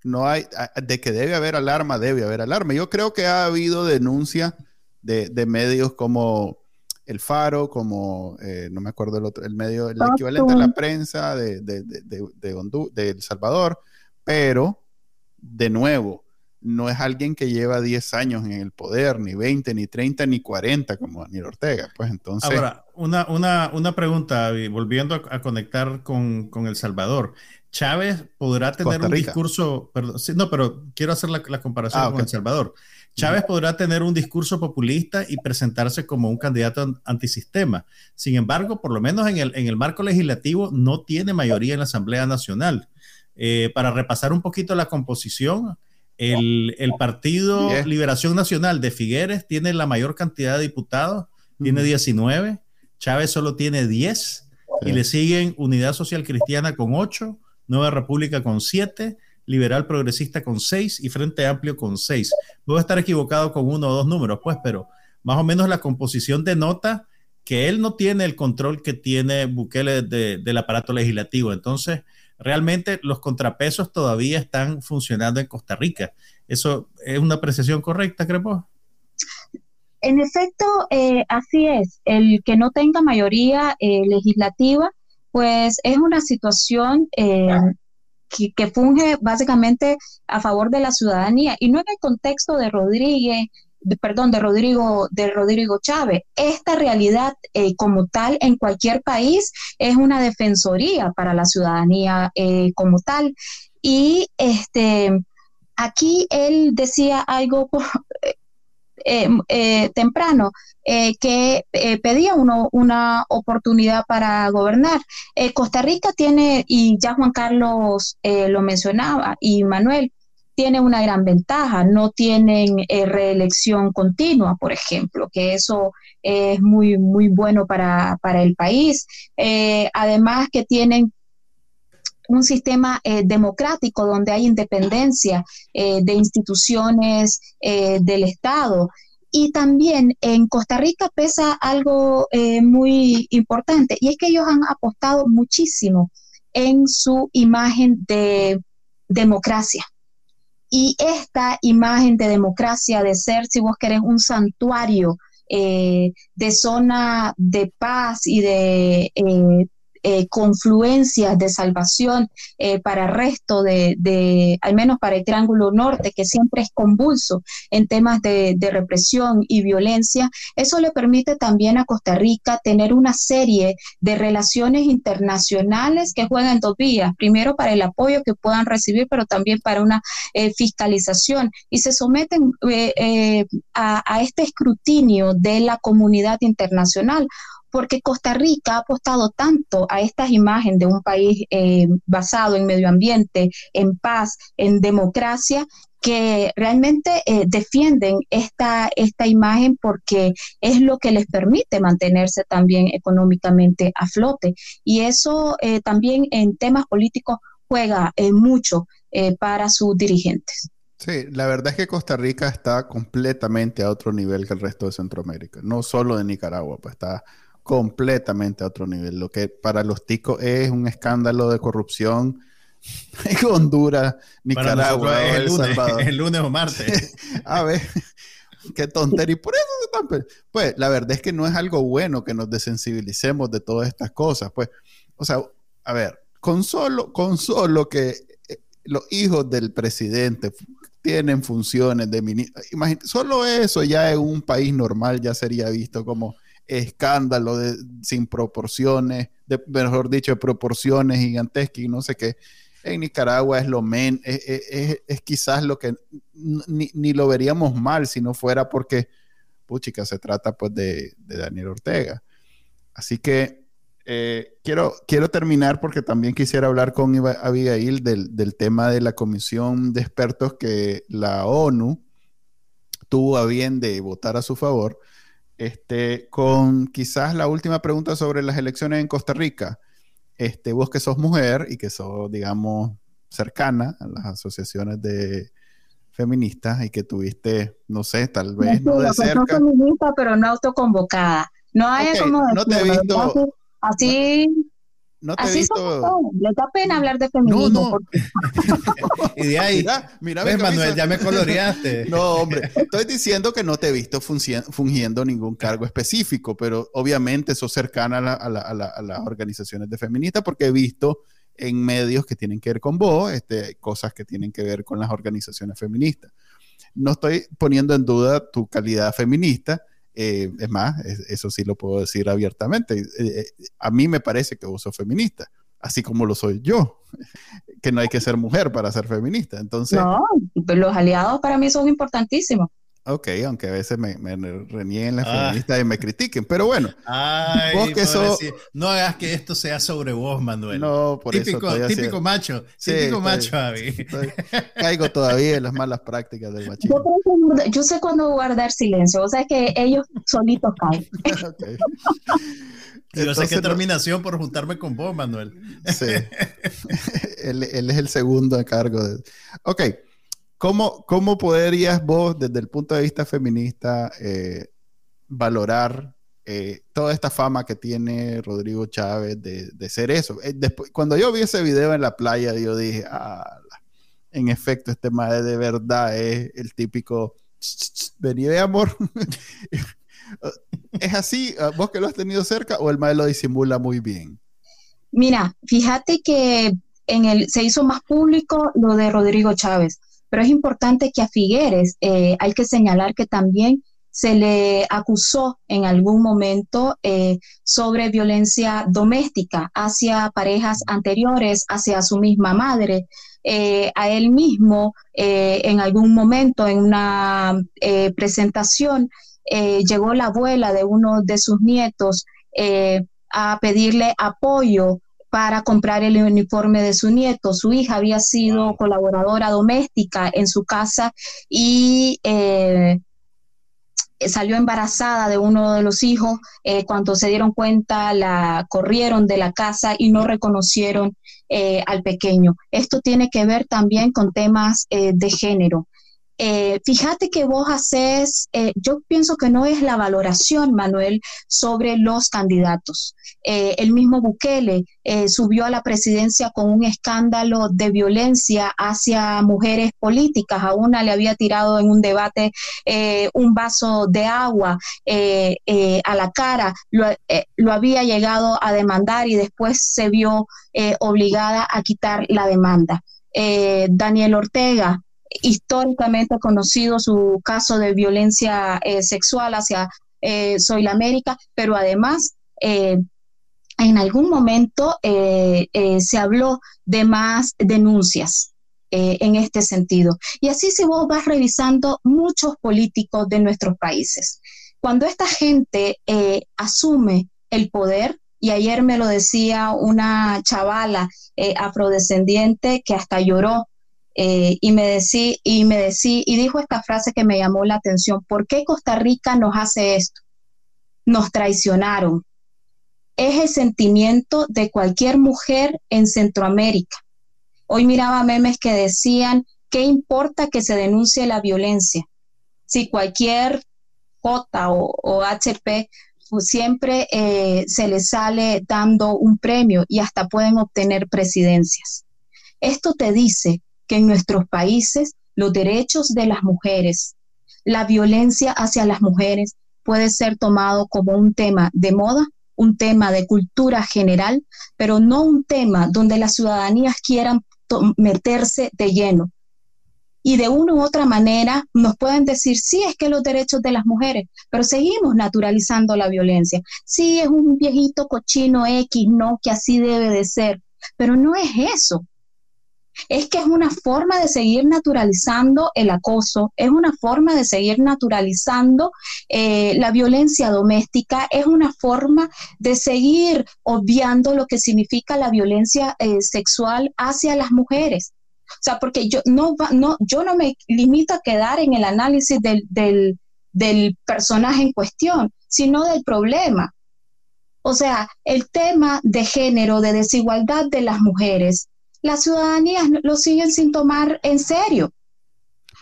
No, hay, de que debe haber alarma, debe haber alarma. Yo creo que ha habido denuncia de, de medios como el Faro, como, eh, no me acuerdo el otro, el medio, el equivalente a la prensa de, de, de, de, El Salvador, pero, de nuevo, no es alguien que lleva 10 años en el poder, ni 20, ni 30, ni 40, como Daniel Ortega. Pues entonces... Ahora, una, una, una pregunta, volviendo a, conectar con, con, El Salvador. Chávez podrá tener un discurso, perdón, no, pero quiero hacer la, comparación ah, con El Salvador. Chávez podrá tener un discurso populista y presentarse como un candidato antisistema. Sin embargo, por lo menos en el, en el marco legislativo, no tiene mayoría en la Asamblea Nacional. Eh, para repasar un poquito la composición, el, Partido Liberación Nacional de Figueres tiene la mayor cantidad de diputados, tiene 19, Chávez solo tiene 10, y le siguen Unidad Social Cristiana con 8, Nueva República con 7, Liberal Progresista con 6 y Frente Amplio con 6. Puedo estar equivocado con uno o dos números, pues, pero más o menos la composición denota que él no tiene el control que tiene Bukele del aparato legislativo. Entonces, realmente los contrapesos todavía están funcionando en Costa Rica. ¿Eso es una apreciación correcta, Crepo? En efecto, eh, así es. El que no tenga mayoría eh, legislativa, pues es una situación eh, que, funge básicamente a favor de la ciudadanía y no en el contexto de Rodríguez, perdón, de Rodrigo, de Rodrigo Chávez. Esta realidad eh, como tal en cualquier país es una defensoría para la ciudadanía eh, como tal. Y este, aquí él decía algo eh, temprano, que pedía uno, una oportunidad para gobernar. Costa Rica tiene, y ya Juan Carlos lo mencionaba, y Manuel, tiene una gran ventaja, no tienen reelección continua, por ejemplo, que eso es muy, muy bueno para, para el país. además que tienen un sistema democrático donde hay independencia de instituciones del Estado. Y también en Costa Rica pesa algo eh, muy importante y es que ellos han apostado muchísimo en su imagen de democracia. Y esta imagen de democracia, de ser, si vos querés, un santuario eh, de zona de paz y de eh, eh, confluencias de salvación eh, para el resto de, al menos para el Triángulo Norte, que siempre es convulso en temas de, represión y violencia, eso le permite también a Costa Rica tener una serie de relaciones internacionales que juegan dos vías. Primero, para el apoyo que puedan recibir, pero también para una eh, fiscalización. Y se someten a este escrutinio de la comunidad internacional porque Costa Rica ha apostado tanto a estas imágenes de un país eh, basado en medio ambiente, en paz, en democracia, que realmente eh, defienden esta, esta imagen porque es lo que les permite mantenerse también económicamente a flote. Y eso eh, también en temas políticos juega mucho para sus dirigentes. Sí, la verdad es que Costa Rica está completamente a otro nivel que el resto de Centroamérica, no solo de Nicaragua, pues está completamente a otro nivel. Lo que para los ticos es un escándalo de corrupción en Honduras, Nicaragua, es el, lunes, el lunes o martes. a ver, qué tontería. Y por eso Pues la verdad es que no es algo bueno que nos desensibilicemos de todas estas cosas. Pues, o sea, a ver, con solo, con solo que eh, los hijos del presidente tienen funciones de ministro, solo eso ya en un país normal ya sería visto como escándalo de, sin proporciones, mejor dicho, de proporciones gigantescas y no sé qué. en Nicaragua es lo men, es, quizás lo que ni, lo veríamos mal si no fuera porque, puchica, se trata pues de, Daniel Ortega. Así que eh, quiero, quiero terminar porque también quisiera hablar con Abigail del, del, tema de la comisión de expertos que la ONU tuvo a bien de votar a su favor. Este, con quizás la última pregunta sobre las elecciones en Costa Rica este, vos que sos mujer y que sos, digamos, cercana a las asociaciones de feministas y que tuviste, no sé, tal vez no, de cerca. feminista, pero no autoconvocada. No hay como no te he visto. Así, no te Así visto... Les da pena hablar de feminismo. No, no. y de ahí, mira, mira Manuel, ya me coloreaste. no, hombre, estoy diciendo que no te he visto fungiendo ningún cargo específico, pero obviamente sos cercana a, las organizaciones de feministas porque he visto en medios que tienen que ver con vos, este, cosas que tienen que ver con las organizaciones feministas. No estoy poniendo en duda tu calidad feminista, eh, es más, eso sí lo puedo decir abiertamente. Eh, eh, a mí me parece que vos sos feminista, así como lo soy yo, que no hay que ser mujer para ser feminista. Entonces, no, los aliados para mí son importantísimos. Ok, aunque a veces me, me renieguen las ah. feministas y me critiquen, pero bueno. Ay, que no hagas que esto sea sobre vos, Manuel. No, por típico, eso Típico macho, típico macho, Avi. caigo todavía en las malas prácticas del machismo. Yo, sé cuándo guardar silencio, o sea que ellos solitos caen. okay. Yo sé qué terminación por juntarme con vos, Manuel. Sí. él, él, es el segundo a cargo de... Ok. ¿Cómo, ¿Cómo podrías vos, desde el punto de vista feminista, eh, valorar eh, toda esta fama que tiene Rodrigo Chávez de, ser eso? Eh, después, cuando yo vi ese video en la playa, yo dije, ah, en efecto, este madre de verdad es el típico vení de amor. ¿Es así? ¿Vos que lo has tenido cerca o el madre lo disimula muy bien? Mira, fíjate que en el, se hizo más público lo de Rodrigo Chávez. Pero es importante que a Figueres eh, hay que señalar que también se le acusó en algún momento eh, sobre violencia doméstica hacia parejas anteriores, hacia su misma madre. Eh, a él mismo, en algún momento, en una presentación, llegó la abuela de uno de sus nietos a pedirle apoyo para comprar el uniforme de su nieto. Su hija había sido colaboradora doméstica en su casa y eh, salió embarazada de uno de los hijos. Eh, cuando se dieron cuenta, la corrieron de la casa y no reconocieron eh, al pequeño. Esto tiene que ver también con temas de género. Eh, fíjate que vos haces, eh, yo pienso que no es la valoración, Manuel, sobre los candidatos. Eh, el mismo Bukele subió a la presidencia con un escándalo de violencia hacia mujeres políticas. A una le había tirado en un debate un vaso de agua a la cara, lo, lo, había llegado a demandar y después se vio obligada a quitar la demanda. Daniel Ortega, históricamente conocido su caso de violencia eh, sexual hacia eh, Soy América, pero además eh, en algún momento se habló de más denuncias en este sentido. Y así se vos vas revisando muchos políticos de nuestros países. Cuando esta gente asume el poder, y ayer me lo decía una chavala afrodescendiente que hasta lloró eh, y me decía, y me decía, y dijo esta frase que me llamó la atención, ¿por qué Costa Rica nos hace esto? Nos traicionaron. Es el sentimiento de cualquier mujer en Centroamérica. Hoy miraba memes que decían, ¿qué importa que se denuncie la violencia? Si cualquier J o, HP pues siempre eh, se les sale dando un premio y hasta pueden obtener presidencias. Esto te dice que en nuestros países los derechos de las mujeres, la violencia hacia las mujeres puede ser tomado como un tema de moda, un tema de cultura general, pero no un tema donde las ciudadanías quieran meterse de lleno. Y de una u otra manera nos pueden decir, sí, es que los derechos de las mujeres, pero seguimos naturalizando la violencia. Sí, es un viejito cochino X, no, que así debe de ser, pero no es eso Es que es una forma de seguir naturalizando el acoso, es una forma de seguir naturalizando eh, la violencia doméstica, es una forma de seguir obviando lo que significa la violencia eh, sexual hacia las mujeres. O sea, porque yo no, no, yo no me limito a quedar en el análisis del, del, del personaje en cuestión, sino del problema. O sea, el tema de género, de desigualdad de las mujeres, la ciudadanía lo siguen sin tomar en serio.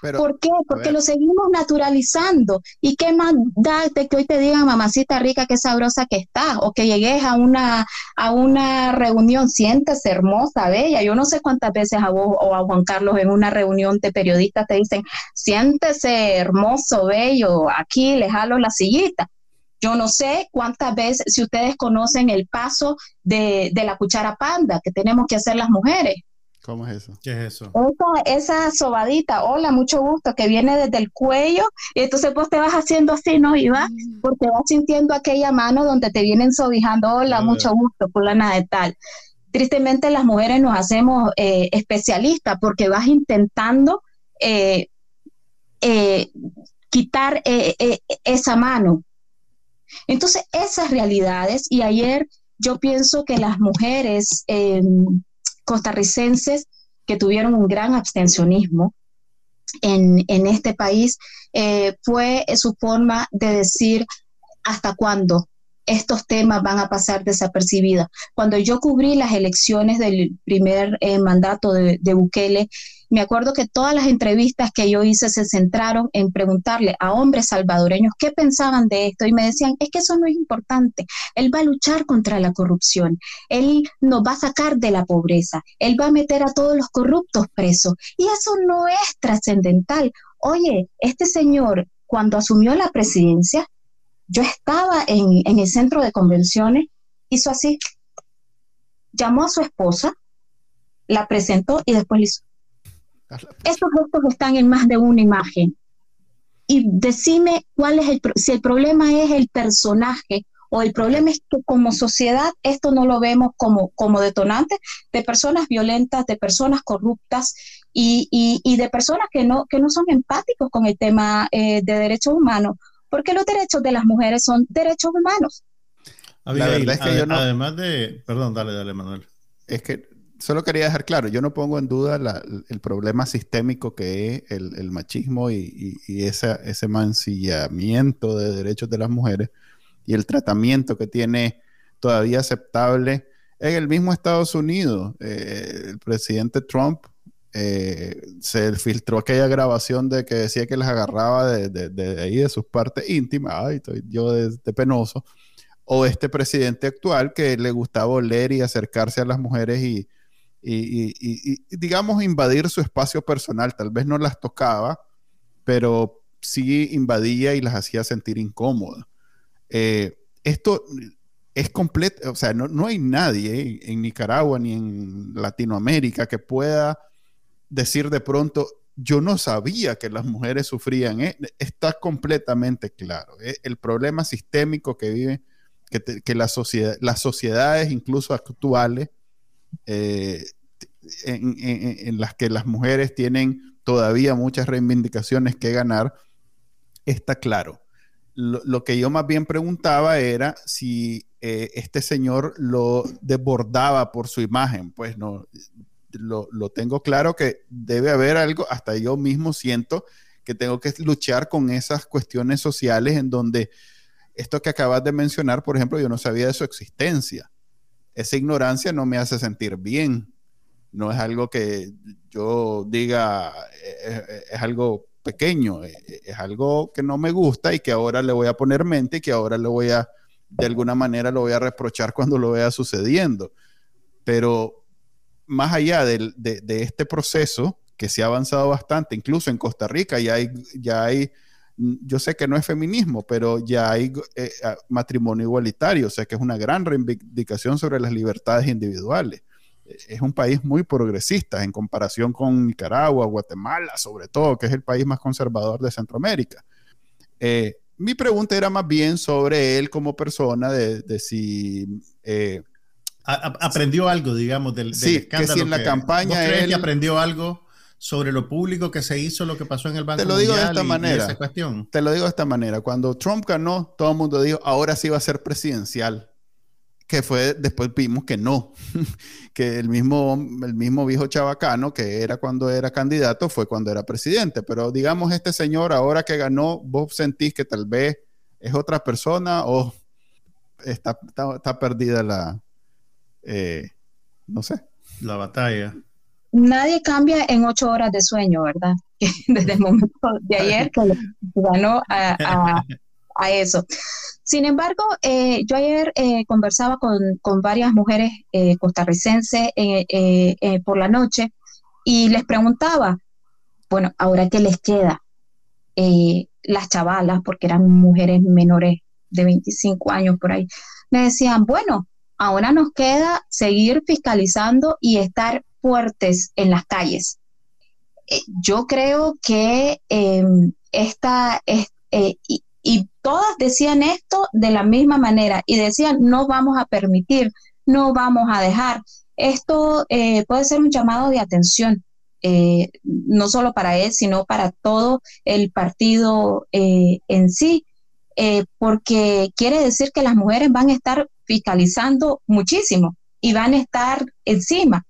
¿Por qué? Porque lo seguimos naturalizando. ¿Y qué más da de que hoy te digan, mamacita rica, qué sabrosa que estás? O que llegues a una, a una reunión, siéntese hermosa, bella. Yo no sé cuántas veces a vos o a Juan Carlos en una reunión de periodistas te dicen, siéntese hermoso, bello, aquí le jalo la sillita. Yo no sé cuántas veces, si ustedes conocen el paso de, la cuchara panda que tenemos que hacer las mujeres. ¿Cómo es eso? ¿Qué es eso? Esa, sobadita, hola, mucho gusto, que viene desde el cuello, y entonces pues te vas haciendo así, ¿no? Y vas, porque vas sintiendo aquella mano donde te vienen sobijando, hola, mucho gusto, fulana de tal. Tristemente las mujeres nos hacemos eh, especialistas porque vas intentando eh, eh, quitar esa mano, entonces, esas realidades, y ayer yo pienso que las mujeres em, costarricenses que tuvieron un gran abstencionismo en, este país, eh, fue su forma de decir hasta cuándo estos temas van a pasar desapercibidos. Cuando yo cubrí las elecciones del primer eh, mandato de, de Bukele, me acuerdo que todas las entrevistas que yo hice se centraron en preguntarle a hombres salvadoreños qué pensaban de esto y me decían, es que eso no es importante, él va a luchar contra la corrupción, él nos va a sacar de la pobreza, él va a meter a todos los corruptos presos y eso no es trascendental. Oye, este señor cuando asumió la presidencia, yo estaba en, en el centro de convenciones, hizo así, llamó a su esposa, la presentó y después le hizo estos gestos están en más de una imagen. Y decime cuál es el, si el problema es el personaje o el problema es que como sociedad esto no lo vemos como, como detonante de personas violentas, de personas corruptas y, y, de personas que no, que no son empáticos con el tema eh, de derechos humanos, porque los derechos de las mujeres son derechos humanos. La verdad es que yo no... Además de... Perdón, dale, dale, Manuel. Es que solo quería dejar claro, yo no pongo en duda el problema sistémico que es el, machismo y, ese mancillamiento de derechos de las mujeres y el tratamiento que tiene todavía aceptable en el mismo Estados Unidos. Eh, el presidente Trump eh, se filtró aquella grabación de que decía que les agarraba de, ahí, de sus partes íntimas. Ay, estoy yo de, penoso. O este presidente actual que le gustaba oler y acercarse a las mujeres y, y, digamos, invadir su espacio personal. Tal vez no las tocaba, pero sí invadía y las hacía sentir incómodas. Eh, esto es completo, o sea, no, hay nadie en Nicaragua ni en Latinoamérica que pueda decir de pronto, yo no sabía que las mujeres sufrían. ¿eh? Está completamente claro. ¿eh? El problema sistémico que vive, que, las sociedades, incluso actuales, eh, en, las que las mujeres tienen todavía muchas reivindicaciones que ganar, está claro. Lo, que yo más bien preguntaba era si este señor lo desbordaba por su imagen. Pues no, lo, lo, tengo claro que debe haber algo, hasta yo mismo siento que tengo que luchar con esas cuestiones sociales en donde esto que acabas de mencionar, por ejemplo, yo no sabía de su existencia esa ignorancia no me hace sentir bien. No es algo que yo diga, eh, eh, es, algo pequeño, eh, es, algo que no me gusta y que ahora le voy a poner mente y que ahora le voy a, de alguna manera lo voy a reprochar cuando lo vea sucediendo. Pero más allá de, de este proceso, que se ha avanzado bastante, incluso en Costa Rica ya hay, ya hay yo sé que no es feminismo, pero ya hay eh, matrimonio igualitario, o sea que es una gran reivindicación sobre las libertades individuales. Es un país muy progresista en comparación con Nicaragua, Guatemala, sobre todo, que es el país más conservador de Centroamérica. Eh, mi pregunta era más bien sobre él como persona, de, si, eh, aprendió algo, digamos, del, sí, escándalo. Que si en la campaña ¿vos crees que aprendió algo sobre lo público que se hizo, lo que pasó en el Banco Te lo digo de esta manera. cuestión? Te lo digo de esta manera. Cuando Trump ganó, todo el mundo dijo, ahora sí va a ser presidencial. Que fue, después vimos que no. que el mismo, el mismo viejo chabacano que era cuando era candidato fue cuando era presidente. Pero digamos, este señor, ahora que ganó, vos sentís que tal vez es otra persona o está, está, perdida la, eh, no sé. La batalla nadie cambia en ocho horas de sueño, ¿verdad? Desde el momento de ayer que ganó a, eso. Sin embargo, eh, yo ayer eh, conversaba con, varias mujeres eh, costarricenses por la noche y les preguntaba, bueno, ahora qué les queda, las chavalas, porque eran mujeres menores de 25 años por ahí, me decían, bueno, ahora nos queda seguir fiscalizando y estar fuertes en las calles. Eh, yo creo que em, esta, eh, y, todas decían esto de la misma manera y decían, no vamos a permitir, no vamos a dejar. Esto eh, puede ser un llamado de atención, no solo para él, sino para todo el partido en sí, porque quiere decir que las mujeres van a estar fiscalizando muchísimo y van a estar encima.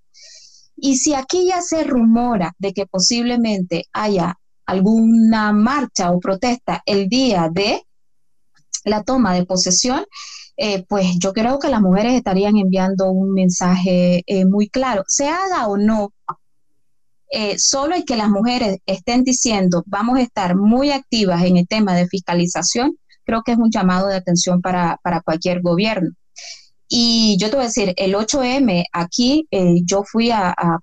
Y si aquí ya se rumora de que posiblemente haya alguna marcha o protesta el día de la toma de posesión, eh, pues yo creo que las mujeres estarían enviando un mensaje eh, muy claro, se haga o no. Eh, solo el que las mujeres estén diciendo vamos a estar muy activas en el tema de fiscalización, creo que es un llamado de atención para, para cualquier gobierno. Y yo te voy a decir, el 8M aquí, eh, yo fui a, a,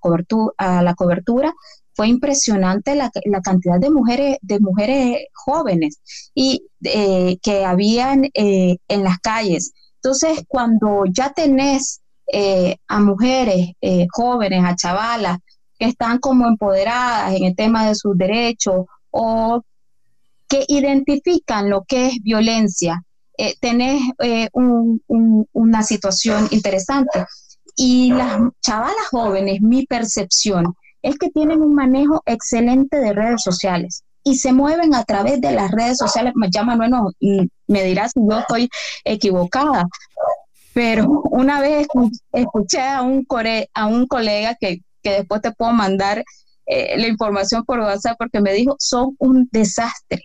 a la cobertura, fue impresionante la, cantidad de mujeres, de mujeres jóvenes y eh, que habían eh, en las calles. Entonces, cuando ya tenés a mujeres jóvenes, a chavalas, que están como empoderadas en el tema de sus derechos o que identifican lo que es violencia, eh, tenés eh, una situación interesante. Y las chavalas jóvenes, mi percepción es que tienen un manejo excelente de redes sociales y se mueven a través de las redes sociales. Ya Manuel mm, me dirá si yo estoy equivocada, pero una vez escuché a un, a un colega que, después te puedo mandar eh, la información por WhatsApp porque me dijo, son un desastre.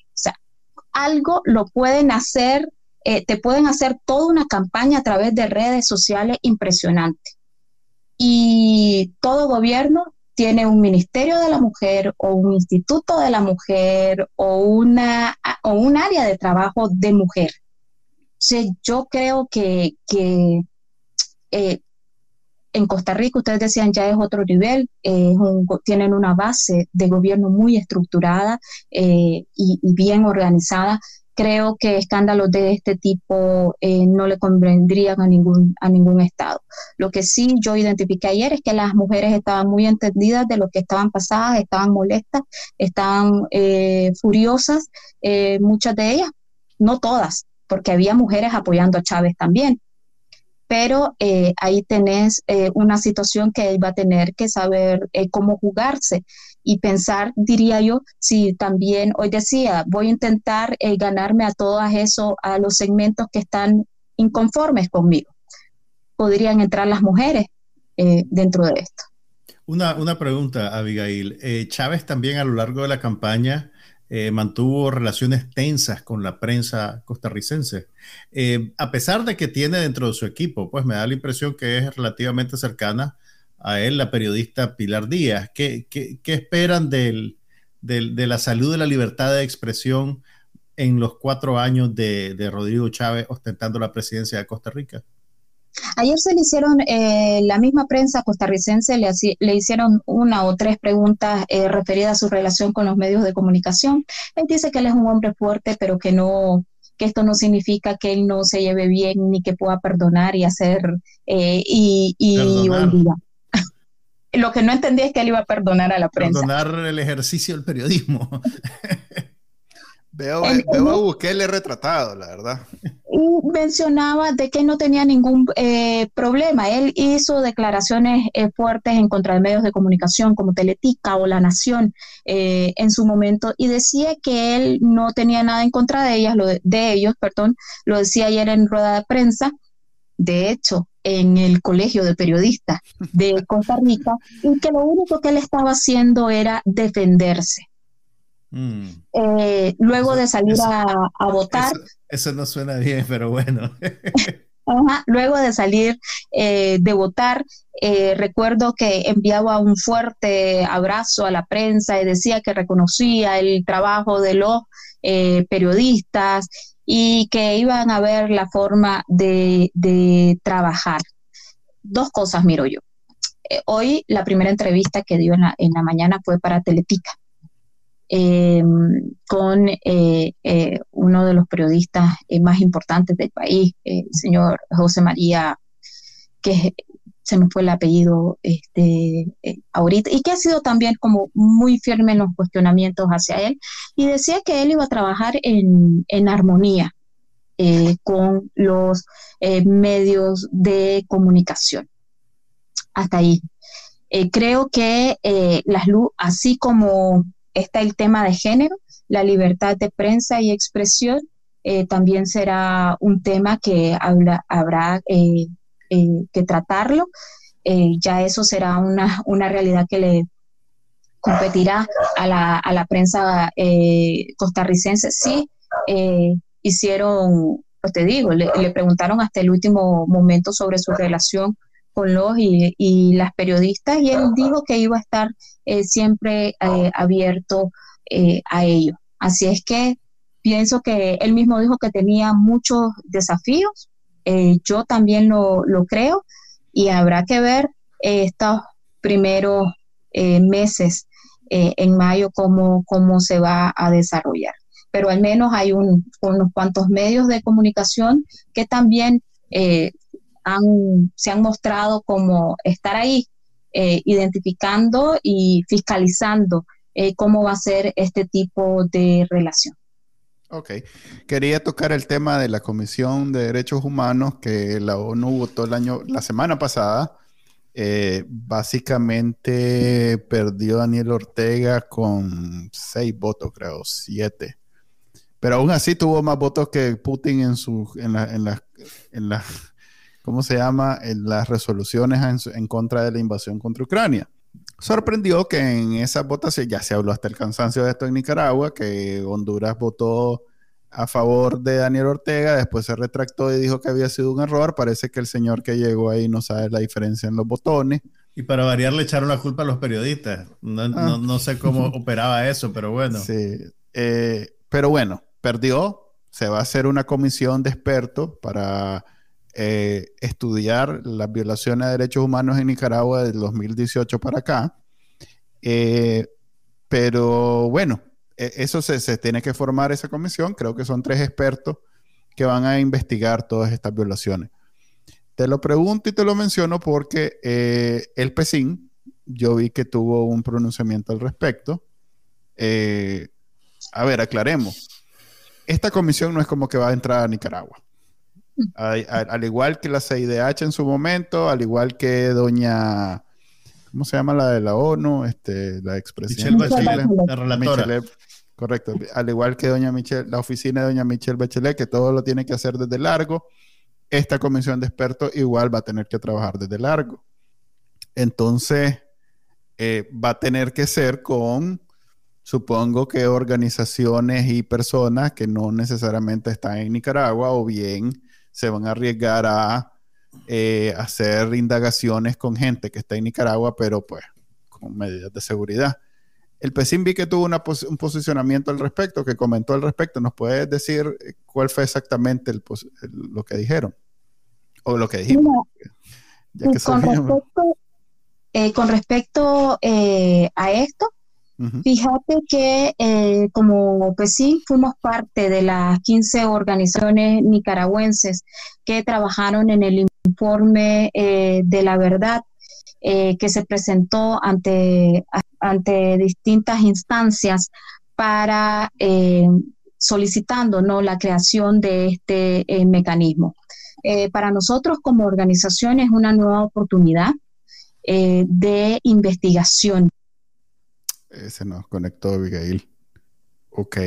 O sea, algo lo pueden hacer eh, te pueden hacer toda una campaña a través de redes sociales impresionante. Y todo gobierno tiene un ministerio de la mujer o un instituto de la mujer o, una, o un área de trabajo de mujer. yo creo que, eh, en Costa Rica, ustedes decían, ya es otro nivel, tienen una base de gobierno muy estructurada eh, y, bien organizada creo que escándalos de este tipo eh, no le convendrían a ningún, a ningún Estado. Lo que sí yo identifiqué ayer es que las mujeres estaban muy entendidas de lo que estaban pasadas, estaban molestas, estaban eh, furiosas, muchas de ellas, no todas, porque había mujeres apoyando a Chávez también. Pero ahí tenés una situación que él va a tener que saber cómo jugarse y pensar, diría yo, si también hoy decía, voy a intentar eh, ganarme a todas eso, a los segmentos que están inconformes conmigo. Podrían entrar las mujeres eh, dentro de esto. Una, una pregunta, Abigail. Eh, Chávez también a lo largo de la campaña mantuvo relaciones tensas con la prensa costarricense. a pesar de que tiene dentro de su equipo, pues me da la impresión que es relativamente cercana a él, la periodista Pilar Díaz. ¿Qué, esperan de la salud de la libertad de expresión en los cuatro años de, Rodrigo Chávez ostentando la presidencia de Costa Rica? Ayer se le hicieron, eh, la misma prensa costarricense le, le, hicieron una o tres preguntas eh, referidas a su relación con los medios de comunicación. Él dice que él es un hombre fuerte, pero que no, que esto no significa que él no se lleve bien ni que pueda perdonar y hacer eh, y, y olvidar lo que no entendí es que él iba a perdonar a la prensa. Perdonar el ejercicio del periodismo. Veo, veo a Bukele retratado, la verdad. Y mencionaba de que no tenía ningún eh, problema. Él hizo declaraciones eh, fuertes en contra de medios de comunicación como Teletica o La Nación eh, en su momento y decía que él no tenía nada en contra de ellas, lo de, de ellos, perdón, lo decía ayer en rueda de prensa. De hecho, en el Colegio de Periodistas de Costa Rica, y que lo único que él estaba haciendo era defenderse Mm. Eh, luego de salir a, votar. Eso, no suena bien, pero bueno. luego de salir eh, de votar, eh, recuerdo que enviaba un fuerte abrazo a la prensa y decía que reconocía el trabajo de los periodistas y que iban a ver la forma de, trabajar. Dos cosas miro yo. hoy la primera entrevista que dio en la, en la mañana fue para Teletica eh, con eh, eh, uno de los periodistas más importantes del país, el señor José María, que se me fue el apellido este, ahorita, y que ha sido también como muy firme en los cuestionamientos hacia él, y decía que él iba a trabajar en, en armonía con los medios de comunicación. Hasta ahí. creo que las luz, así como está el tema de género, la libertad de prensa y expresión. Eh, también será un tema que habrá eh, eh, que tratarlo. ya eso será una, una, realidad que le competirá a la, a la prensa costarricense. Sí, hicieron, pues te digo, le, le, preguntaron hasta el último momento sobre su relación con los y, las periodistas y él dijo que iba a estar eh, siempre eh, abierto eh, a ello. Así es que pienso que él mismo dijo que tenía muchos desafíos, yo también lo, creo y habrá que ver estos primeros meses en mayo cómo, cómo se va a desarrollar. Pero al menos hay unos cuantos medios de comunicación que también se han mostrado como estar ahí, eh, identificando y fiscalizando eh, cómo va a ser este tipo de relación. Ok. Quería tocar el tema de la Comisión de Derechos Humanos que la ONU votó el año, la semana pasada. Eh, básicamente perdió Daniel Ortega con seis votos, creo, siete. Pero aún así tuvo más votos que Putin en, su, en, la, en, la, ¿cómo se llama?, en las resoluciones en, contra de la invasión contra Ucrania. Sorprendió que en esas votaciones, ya se habló hasta el cansancio de esto en Nicaragua, que Honduras votó a favor de Daniel Ortega, después se retractó y dijo que había sido un error. Parece que el señor que llegó ahí no sabe la diferencia en los botones. Y para variar le echaron la culpa a los periodistas. No, ah. sé cómo operaba eso, pero bueno. Sí, eh, pero bueno, perdió. Se va a hacer una comisión de expertos para eh, estudiar las violaciones de derechos humanos en Nicaragua del 2018 para acá. Eh, pero bueno, e, eso se, tiene que formar esa comisión. Creo que son tres expertos que van a investigar todas estas violaciones. Te lo pregunto y te lo menciono porque eh, el PECIN, yo vi que tuvo un pronunciamiento al respecto. a ver, aclaremos. Esta comisión no es como que va a entrar a Nicaragua al, igual que la CIDH en su momento, al igual que doña, ¿cómo se llama la de la ONU? Este, la expresidenta. la relatora. correcto. Al igual que doña Michelle, la oficina de doña Michelle Bachelet, que todo lo tiene que hacer desde largo, esta comisión de expertos igual va a tener que trabajar desde largo. Entonces, eh, va a tener que ser con, supongo que organizaciones y personas que no necesariamente están en Nicaragua o bien se van a arriesgar a eh, hacer indagaciones con gente que está en Nicaragua, pero pues con medidas de seguridad. El PECIN vi que tuvo un posicionamiento al respecto, que comentó al respecto. ¿Nos puedes decir eh, cuál fue exactamente lo que dijeron? O lo que dijimos. con, respecto, eh, con respecto, a esto, Fíjate que eh, como pues sí, fuimos parte de las 15 organizaciones nicaragüenses que trabajaron en el informe eh, de la verdad eh, que se presentó ante, ante distintas instancias para solicitando ¿no? la creación de este mecanismo. para nosotros como organización es una nueva oportunidad de investigación. Se nos conectó Abigail. Ok.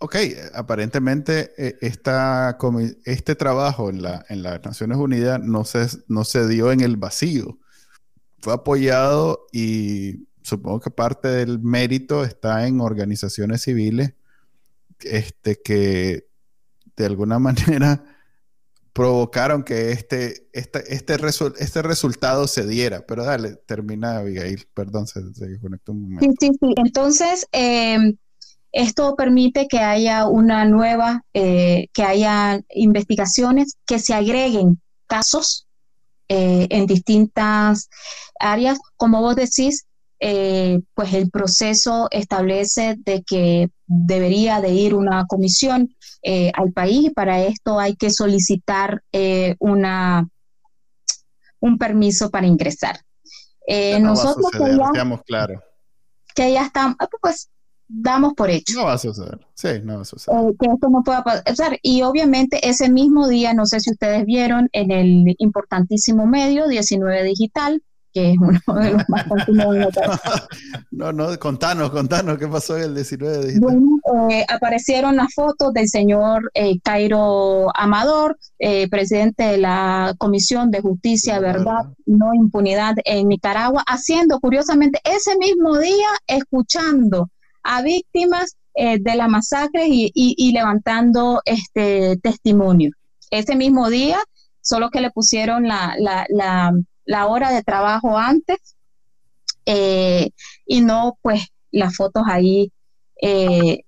Ok, aparentemente esta, este trabajo en, la, en las Naciones Unidas no se, no se dio en el vacío. Fue apoyado y supongo que parte del mérito está en organizaciones civiles este, que de alguna manera provocaron que este, este, este, este resultado se diera. Pero dale, termina Abigail, perdón, se, desconectó un momento. Sí, sí, sí. Entonces, em, esto permite que haya una nueva, eh, que haya investigaciones, que se agreguen casos eh, en distintas áreas. Como vos decís, eh, pues el proceso establece de que debería de ir una comisión eh, al país y para esto hay que solicitar eh, una, un permiso para ingresar. nosotros que ya, claro. que ya estamos, pues damos por hecho. No va a suceder, sí, no va a suceder. que esto no pueda pasar. Y obviamente ese mismo día, no sé si ustedes vieron en el importantísimo medio 19 Digital, que es uno de los más continuos. no, no, contanos, contanos, ¿qué pasó el 19 de diciembre? Bueno, eh, aparecieron las fotos del señor eh, Cairo Amador, eh, presidente de la Comisión de Justicia, Verdad, No Impunidad en Nicaragua, haciendo curiosamente ese mismo día, escuchando a víctimas de la masacre y, y, levantando este testimonio. Ese mismo día, solo que le pusieron la, la, la la hora de trabajo antes eh, y no pues las fotos ahí eh,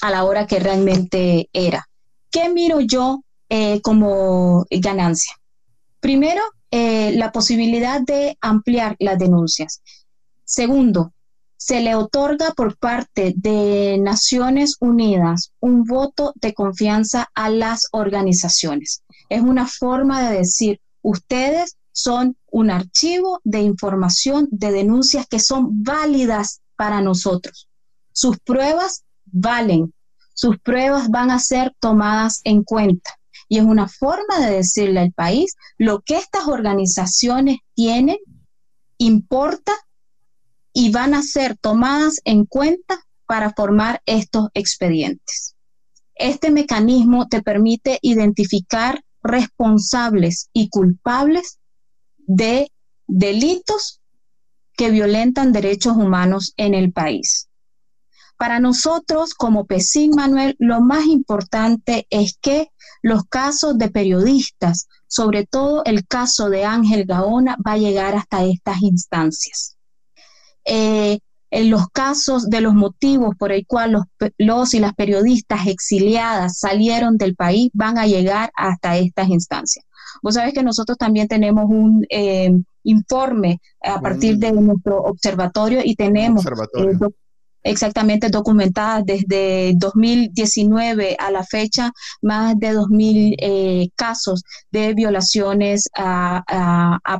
a la hora que realmente era. ¿Qué miro yo eh, como ganancia? Primero, la posibilidad de ampliar las denuncias. Segundo, se le otorga por parte de Naciones Unidas un voto de confianza a las organizaciones. Es una forma de decir, ustedes son un archivo de información, de denuncias que son válidas para nosotros. Sus pruebas valen, sus pruebas van a ser tomadas en cuenta. Y es una forma de decirle al país lo que estas organizaciones tienen, importa y van a ser tomadas en cuenta para formar estos expedientes. Este mecanismo te permite identificar responsables y culpables de delitos que violentan derechos humanos en el país. Para nosotros, como PESIN Manuel, lo más importante es que los casos de periodistas, sobre todo el caso de Ángel Gaona, va a llegar hasta estas instancias. Eh, en los casos de los motivos por el cual los, los, y las periodistas exiliadas salieron del país van a llegar hasta estas instancias. Vos sabés que nosotros también tenemos un eh, informe a partir de nuestro observatorio y tenemos eh, exactamente documentadas desde 2019 a la fecha, más de 2.000 eh, casos de violaciones a,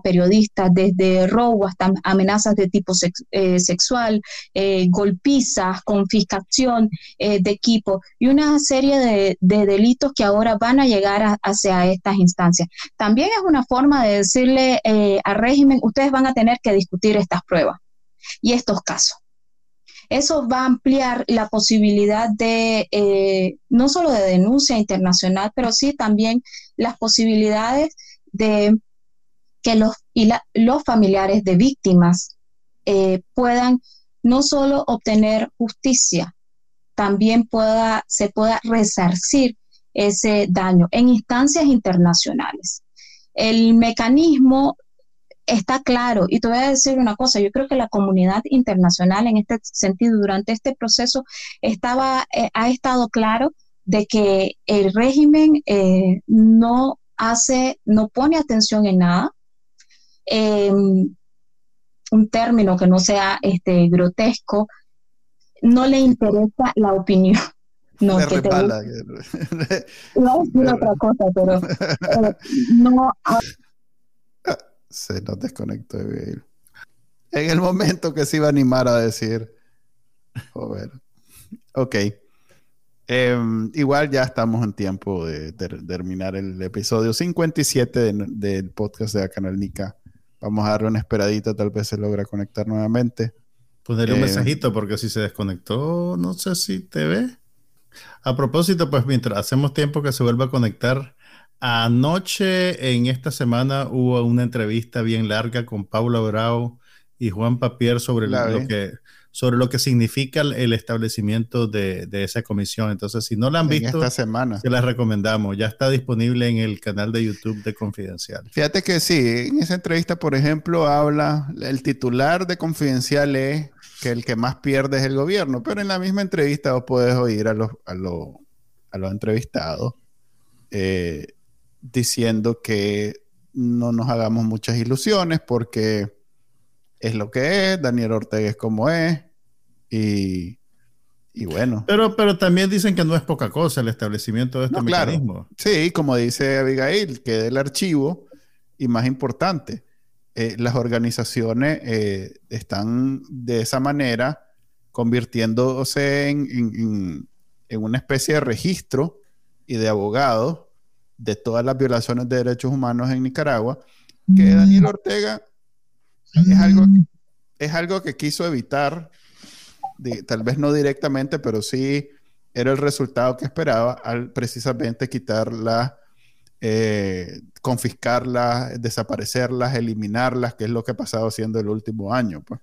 periodistas, desde robo hasta amenazas de tipo eh, sexual, eh, golpizas, confiscación de equipo y una serie de, delitos que ahora van a llegar hacia estas instancias. También es una forma de decirle al régimen, ustedes van a tener que discutir estas pruebas y estos casos. Eso va a ampliar la posibilidad de, eh, no solo de denuncia internacional, pero sí también las posibilidades de que los, y los familiares de víctimas eh, puedan no solo obtener justicia, también pueda, se pueda resarcir ese daño en instancias internacionales. El mecanismo está claro. Y te voy a decir una cosa, yo creo que la comunidad internacional en este sentido, durante este proceso, estaba, eh, ha estado claro de que el régimen eh, no hace, no pone atención en nada. Em, un término que no sea este, grotesco, no le interesa la opinión. No, que te... no otra cosa, pero no se nos desconectó En el momento que se iba a animar a decir, joder. Ok. Em, igual ya estamos en tiempo de, terminar el episodio 57 del podcast de la Canal Nica. Vamos a darle una esperadita, tal vez se logra conectar nuevamente. Ponerle un eh, mensajito porque si se desconectó, no sé si te ve. A propósito, pues mientras hacemos tiempo que se vuelva a conectar, anoche en esta semana hubo una entrevista bien larga con Paula Bravo y Juan Papier sobre lo que sobre lo que significa el, establecimiento de, esa comisión. Entonces, si no la han visto, esta semana. se la recomendamos. Ya está disponible en el canal de YouTube de Confidencial. Fíjate que sí, en esa entrevista, por ejemplo, habla, el titular de Confidencial es que el que más pierde es el gobierno, pero en la misma entrevista vos podés oír a los, a los, entrevistados eh, diciendo que no nos hagamos muchas ilusiones porque es lo que es, Daniel Ortega es como es, y, bueno. Pero, pero también dicen que no es poca cosa el establecimiento de este mecanismo. Sí, como dice Abigail, que del archivo, y más importante, eh, las organizaciones eh, están de esa manera convirtiéndose en, en, una especie de registro y de abogado de todas las violaciones de derechos humanos en Nicaragua, que Daniel Ortega es algo, es algo que quiso evitar, tal vez no directamente, pero sí era el resultado que esperaba al precisamente quitarlas, eh, confiscarlas, desaparecerlas, eliminarlas, que es lo que ha pasado haciendo el último año. Pues.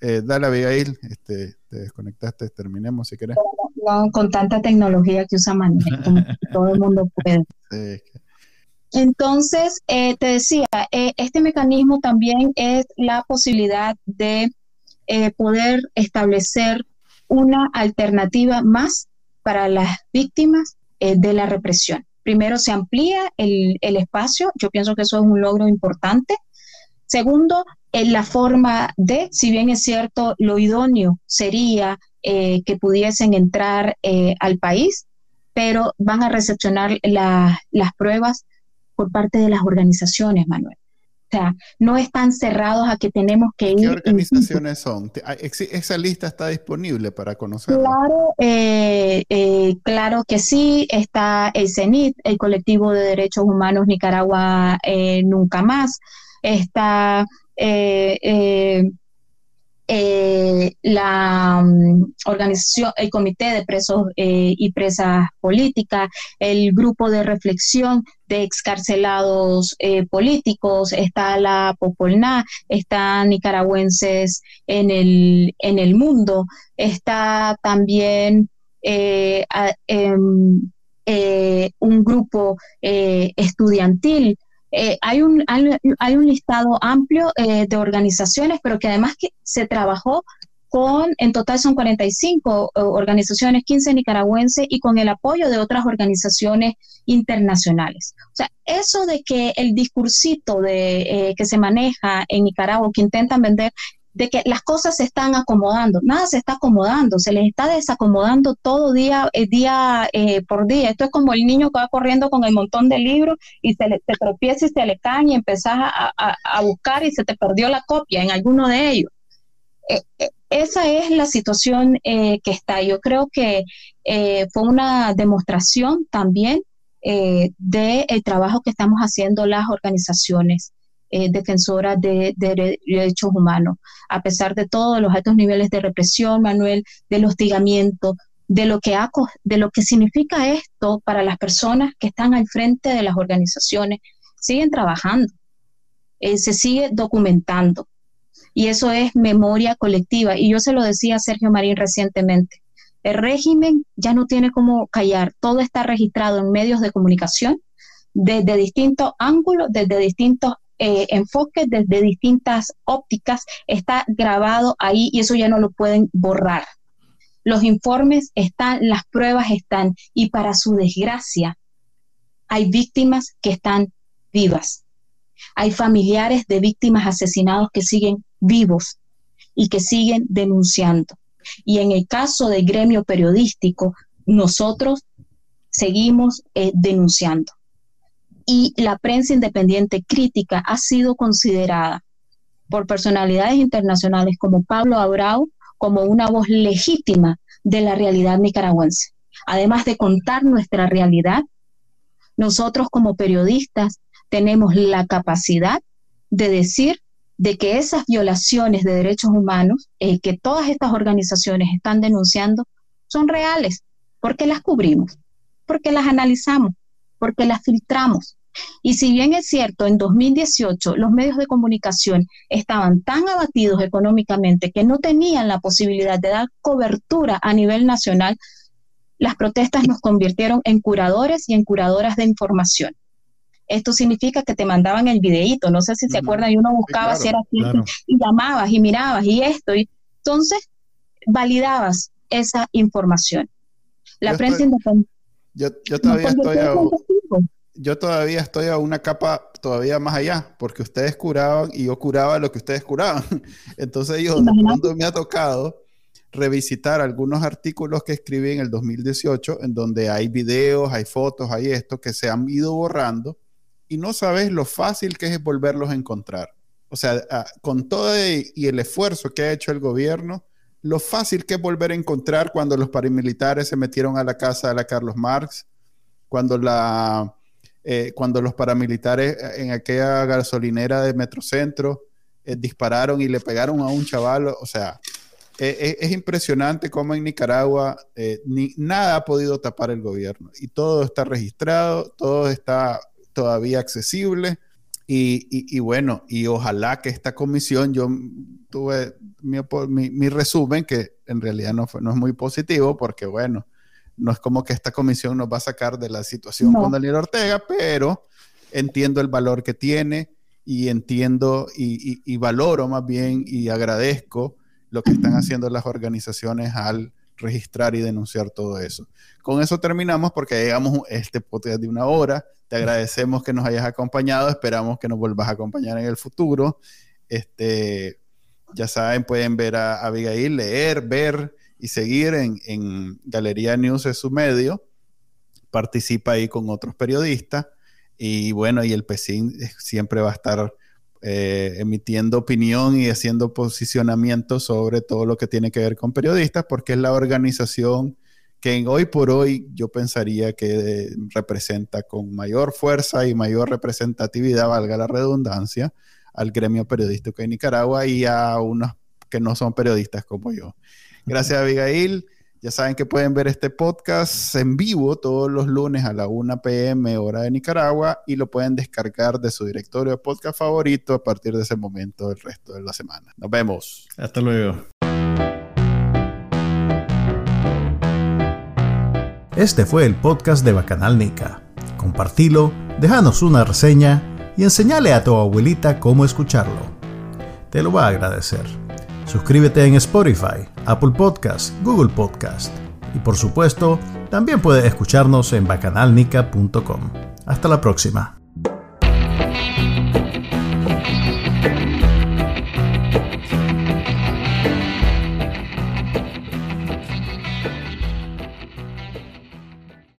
Eh, dale, Abigail, este, te desconectaste, terminemos si querés. Con tanta tecnología que usa Manuel, como todo el mundo puede. Sí, entonces, eh, te decía, eh, este mecanismo también es la posibilidad de eh, poder establecer una alternativa más para las víctimas de la represión. Primero, se amplía el, espacio, yo pienso que eso es un logro importante. Segundo, en la forma de, si bien es cierto, lo idóneo sería que pudiesen entrar al país, pero van a recepcionar las pruebas por parte de las organizaciones, Manuel. O sea, no están cerrados a que tenemos que ir. ¿Qué organizaciones son? ¿Esa lista está disponible para conocerla? Claro, eh, eh, claro que sí. Está el CENIT, el Colectivo de Derechos Humanos Nicaragua eh, Nunca Más. Está eh, la mm, organización, el Comité de Presos eh, y Presas Políticas, el Grupo de Reflexión de Excarcelados eh, Políticos, está la Popolná, están nicaragüenses en el, en el mundo, está también em, un grupo estudiantil eh, hay, un, hay, un listado amplio eh, de organizaciones, pero que además que se trabajó con, en total son 45 eh, organizaciones, 15 nicaragüenses y con el apoyo de otras organizaciones internacionales. O sea, eso de que el discursito de, que se maneja en Nicaragua, que intentan vender, de que las cosas se están acomodando. Nada se está acomodando, se les está desacomodando todo día, eh, día eh, por día. Esto es como el niño que va corriendo con el montón de libros y se le tropieza y se le cae y empezás a, buscar y se te perdió la copia en alguno de ellos. Eh, esa es la situación que está. Yo creo que fue una demostración también del trabajo que estamos haciendo las organizaciones eh, defensora de, derechos humanos. A pesar de todos los altos niveles de represión, Manuel, del hostigamiento, de lo que, de lo que significa esto para las personas que están al frente de las organizaciones, siguen trabajando, eh, se sigue documentando. Y eso es memoria colectiva. Y yo se lo decía a Sergio Marín recientemente. El régimen ya no tiene cómo callar, todo está registrado en medios de comunicación desde distintos ángulos, desde distintos eh, enfoques desde distintas ópticas está grabado ahí y eso ya no lo pueden borrar. Los informes están, las pruebas están y para su desgracia hay víctimas que están vivas. Hay familiares de víctimas asesinados que siguen vivos y que siguen denunciando. Y en el caso del gremio periodístico, nosotros seguimos eh, denunciando y la prensa independiente crítica ha sido considerada por personalidades internacionales como Pablo Abrao como una voz legítima de la realidad nicaragüense. además de contar nuestra realidad, nosotros como periodistas tenemos la capacidad de decir de que esas violaciones de derechos humanos eh, que todas estas organizaciones están denunciando son reales, porque las cubrimos, porque las analizamos, porque las filtramos. Y si bien es cierto, en 2018 los medios de comunicación estaban tan abatidos económicamente que no tenían la posibilidad de dar cobertura a nivel nacional, las protestas nos convirtieron en curadores y en curadoras de información. Esto significa que te mandaban el videíto, no sé si se acuerdan, y uno buscaba si era así, y llamabas y mirabas y esto, y entonces validabas esa información. La prensa independiente. Yo, todavía estoy a, yo todavía estoy a una capa todavía más allá, porque ustedes curaban y yo curaba lo que ustedes curaban. Entonces yo, cuando me ha tocado revisitar algunos artículos que escribí en el 2018, en donde hay videos, hay fotos, hay esto, que se han ido borrando y no sabes lo fácil que es volverlos a encontrar. O sea, ah, con todo y el esfuerzo que ha hecho el gobierno, lo fácil que es volver a encontrar cuando los paramilitares se metieron a la casa de la Carlos Marx, cuando, la, eh, cuando los paramilitares eh, en aquella gasolinera de Metrocentro eh, dispararon y le pegaron a un chaval. O sea, es impresionante cómo en Nicaragua ni, nada ha podido tapar el gobierno y todo está registrado, todo está todavía accesible. Y, bueno, y ojalá que esta comisión, yo tuve mi, resumen, que en realidad no, fue, no es muy positivo, porque bueno, no es como que esta comisión nos va a sacar de la situación con Daniel Ortega, pero entiendo el valor que tiene y entiendo y, y valoro más bien y agradezco lo que están haciendo las organizaciones al registrar y denunciar todo eso. Con eso terminamos porque llegamos este podcast de una hora. Te agradecemos que nos hayas acompañado. Esperamos que nos vuelvas a acompañar en el futuro. Este, ya saben, pueden ver a, Abigail, leer, ver y seguir en, Galería News es su medio. Participa ahí con otros periodistas. Y bueno, y el PECIN siempre va a estar eh, emitiendo opinión y haciendo posicionamiento sobre todo lo que tiene que ver con periodistas, porque es la organización que hoy por hoy yo pensaría que representa con mayor fuerza y mayor representatividad, valga la redundancia, al gremio periodístico de Nicaragua y a unos que no son periodistas como yo. Gracias, Abigail. Ya saben que pueden ver este podcast en vivo todos los lunes a la 1 pm hora de Nicaragua y lo pueden descargar de su directorio de podcast favorito a partir de ese momento el resto de la semana. Nos vemos. Hasta luego. Este fue el podcast de Bacanal Nica. Compartilo, déjanos una reseña y enseñale a tu abuelita cómo escucharlo. Te lo va a agradecer. Suscríbete en Spotify, Apple Podcast, Google Podcast y por supuesto, también puedes escucharnos en bacanalnica.com. Hasta la próxima.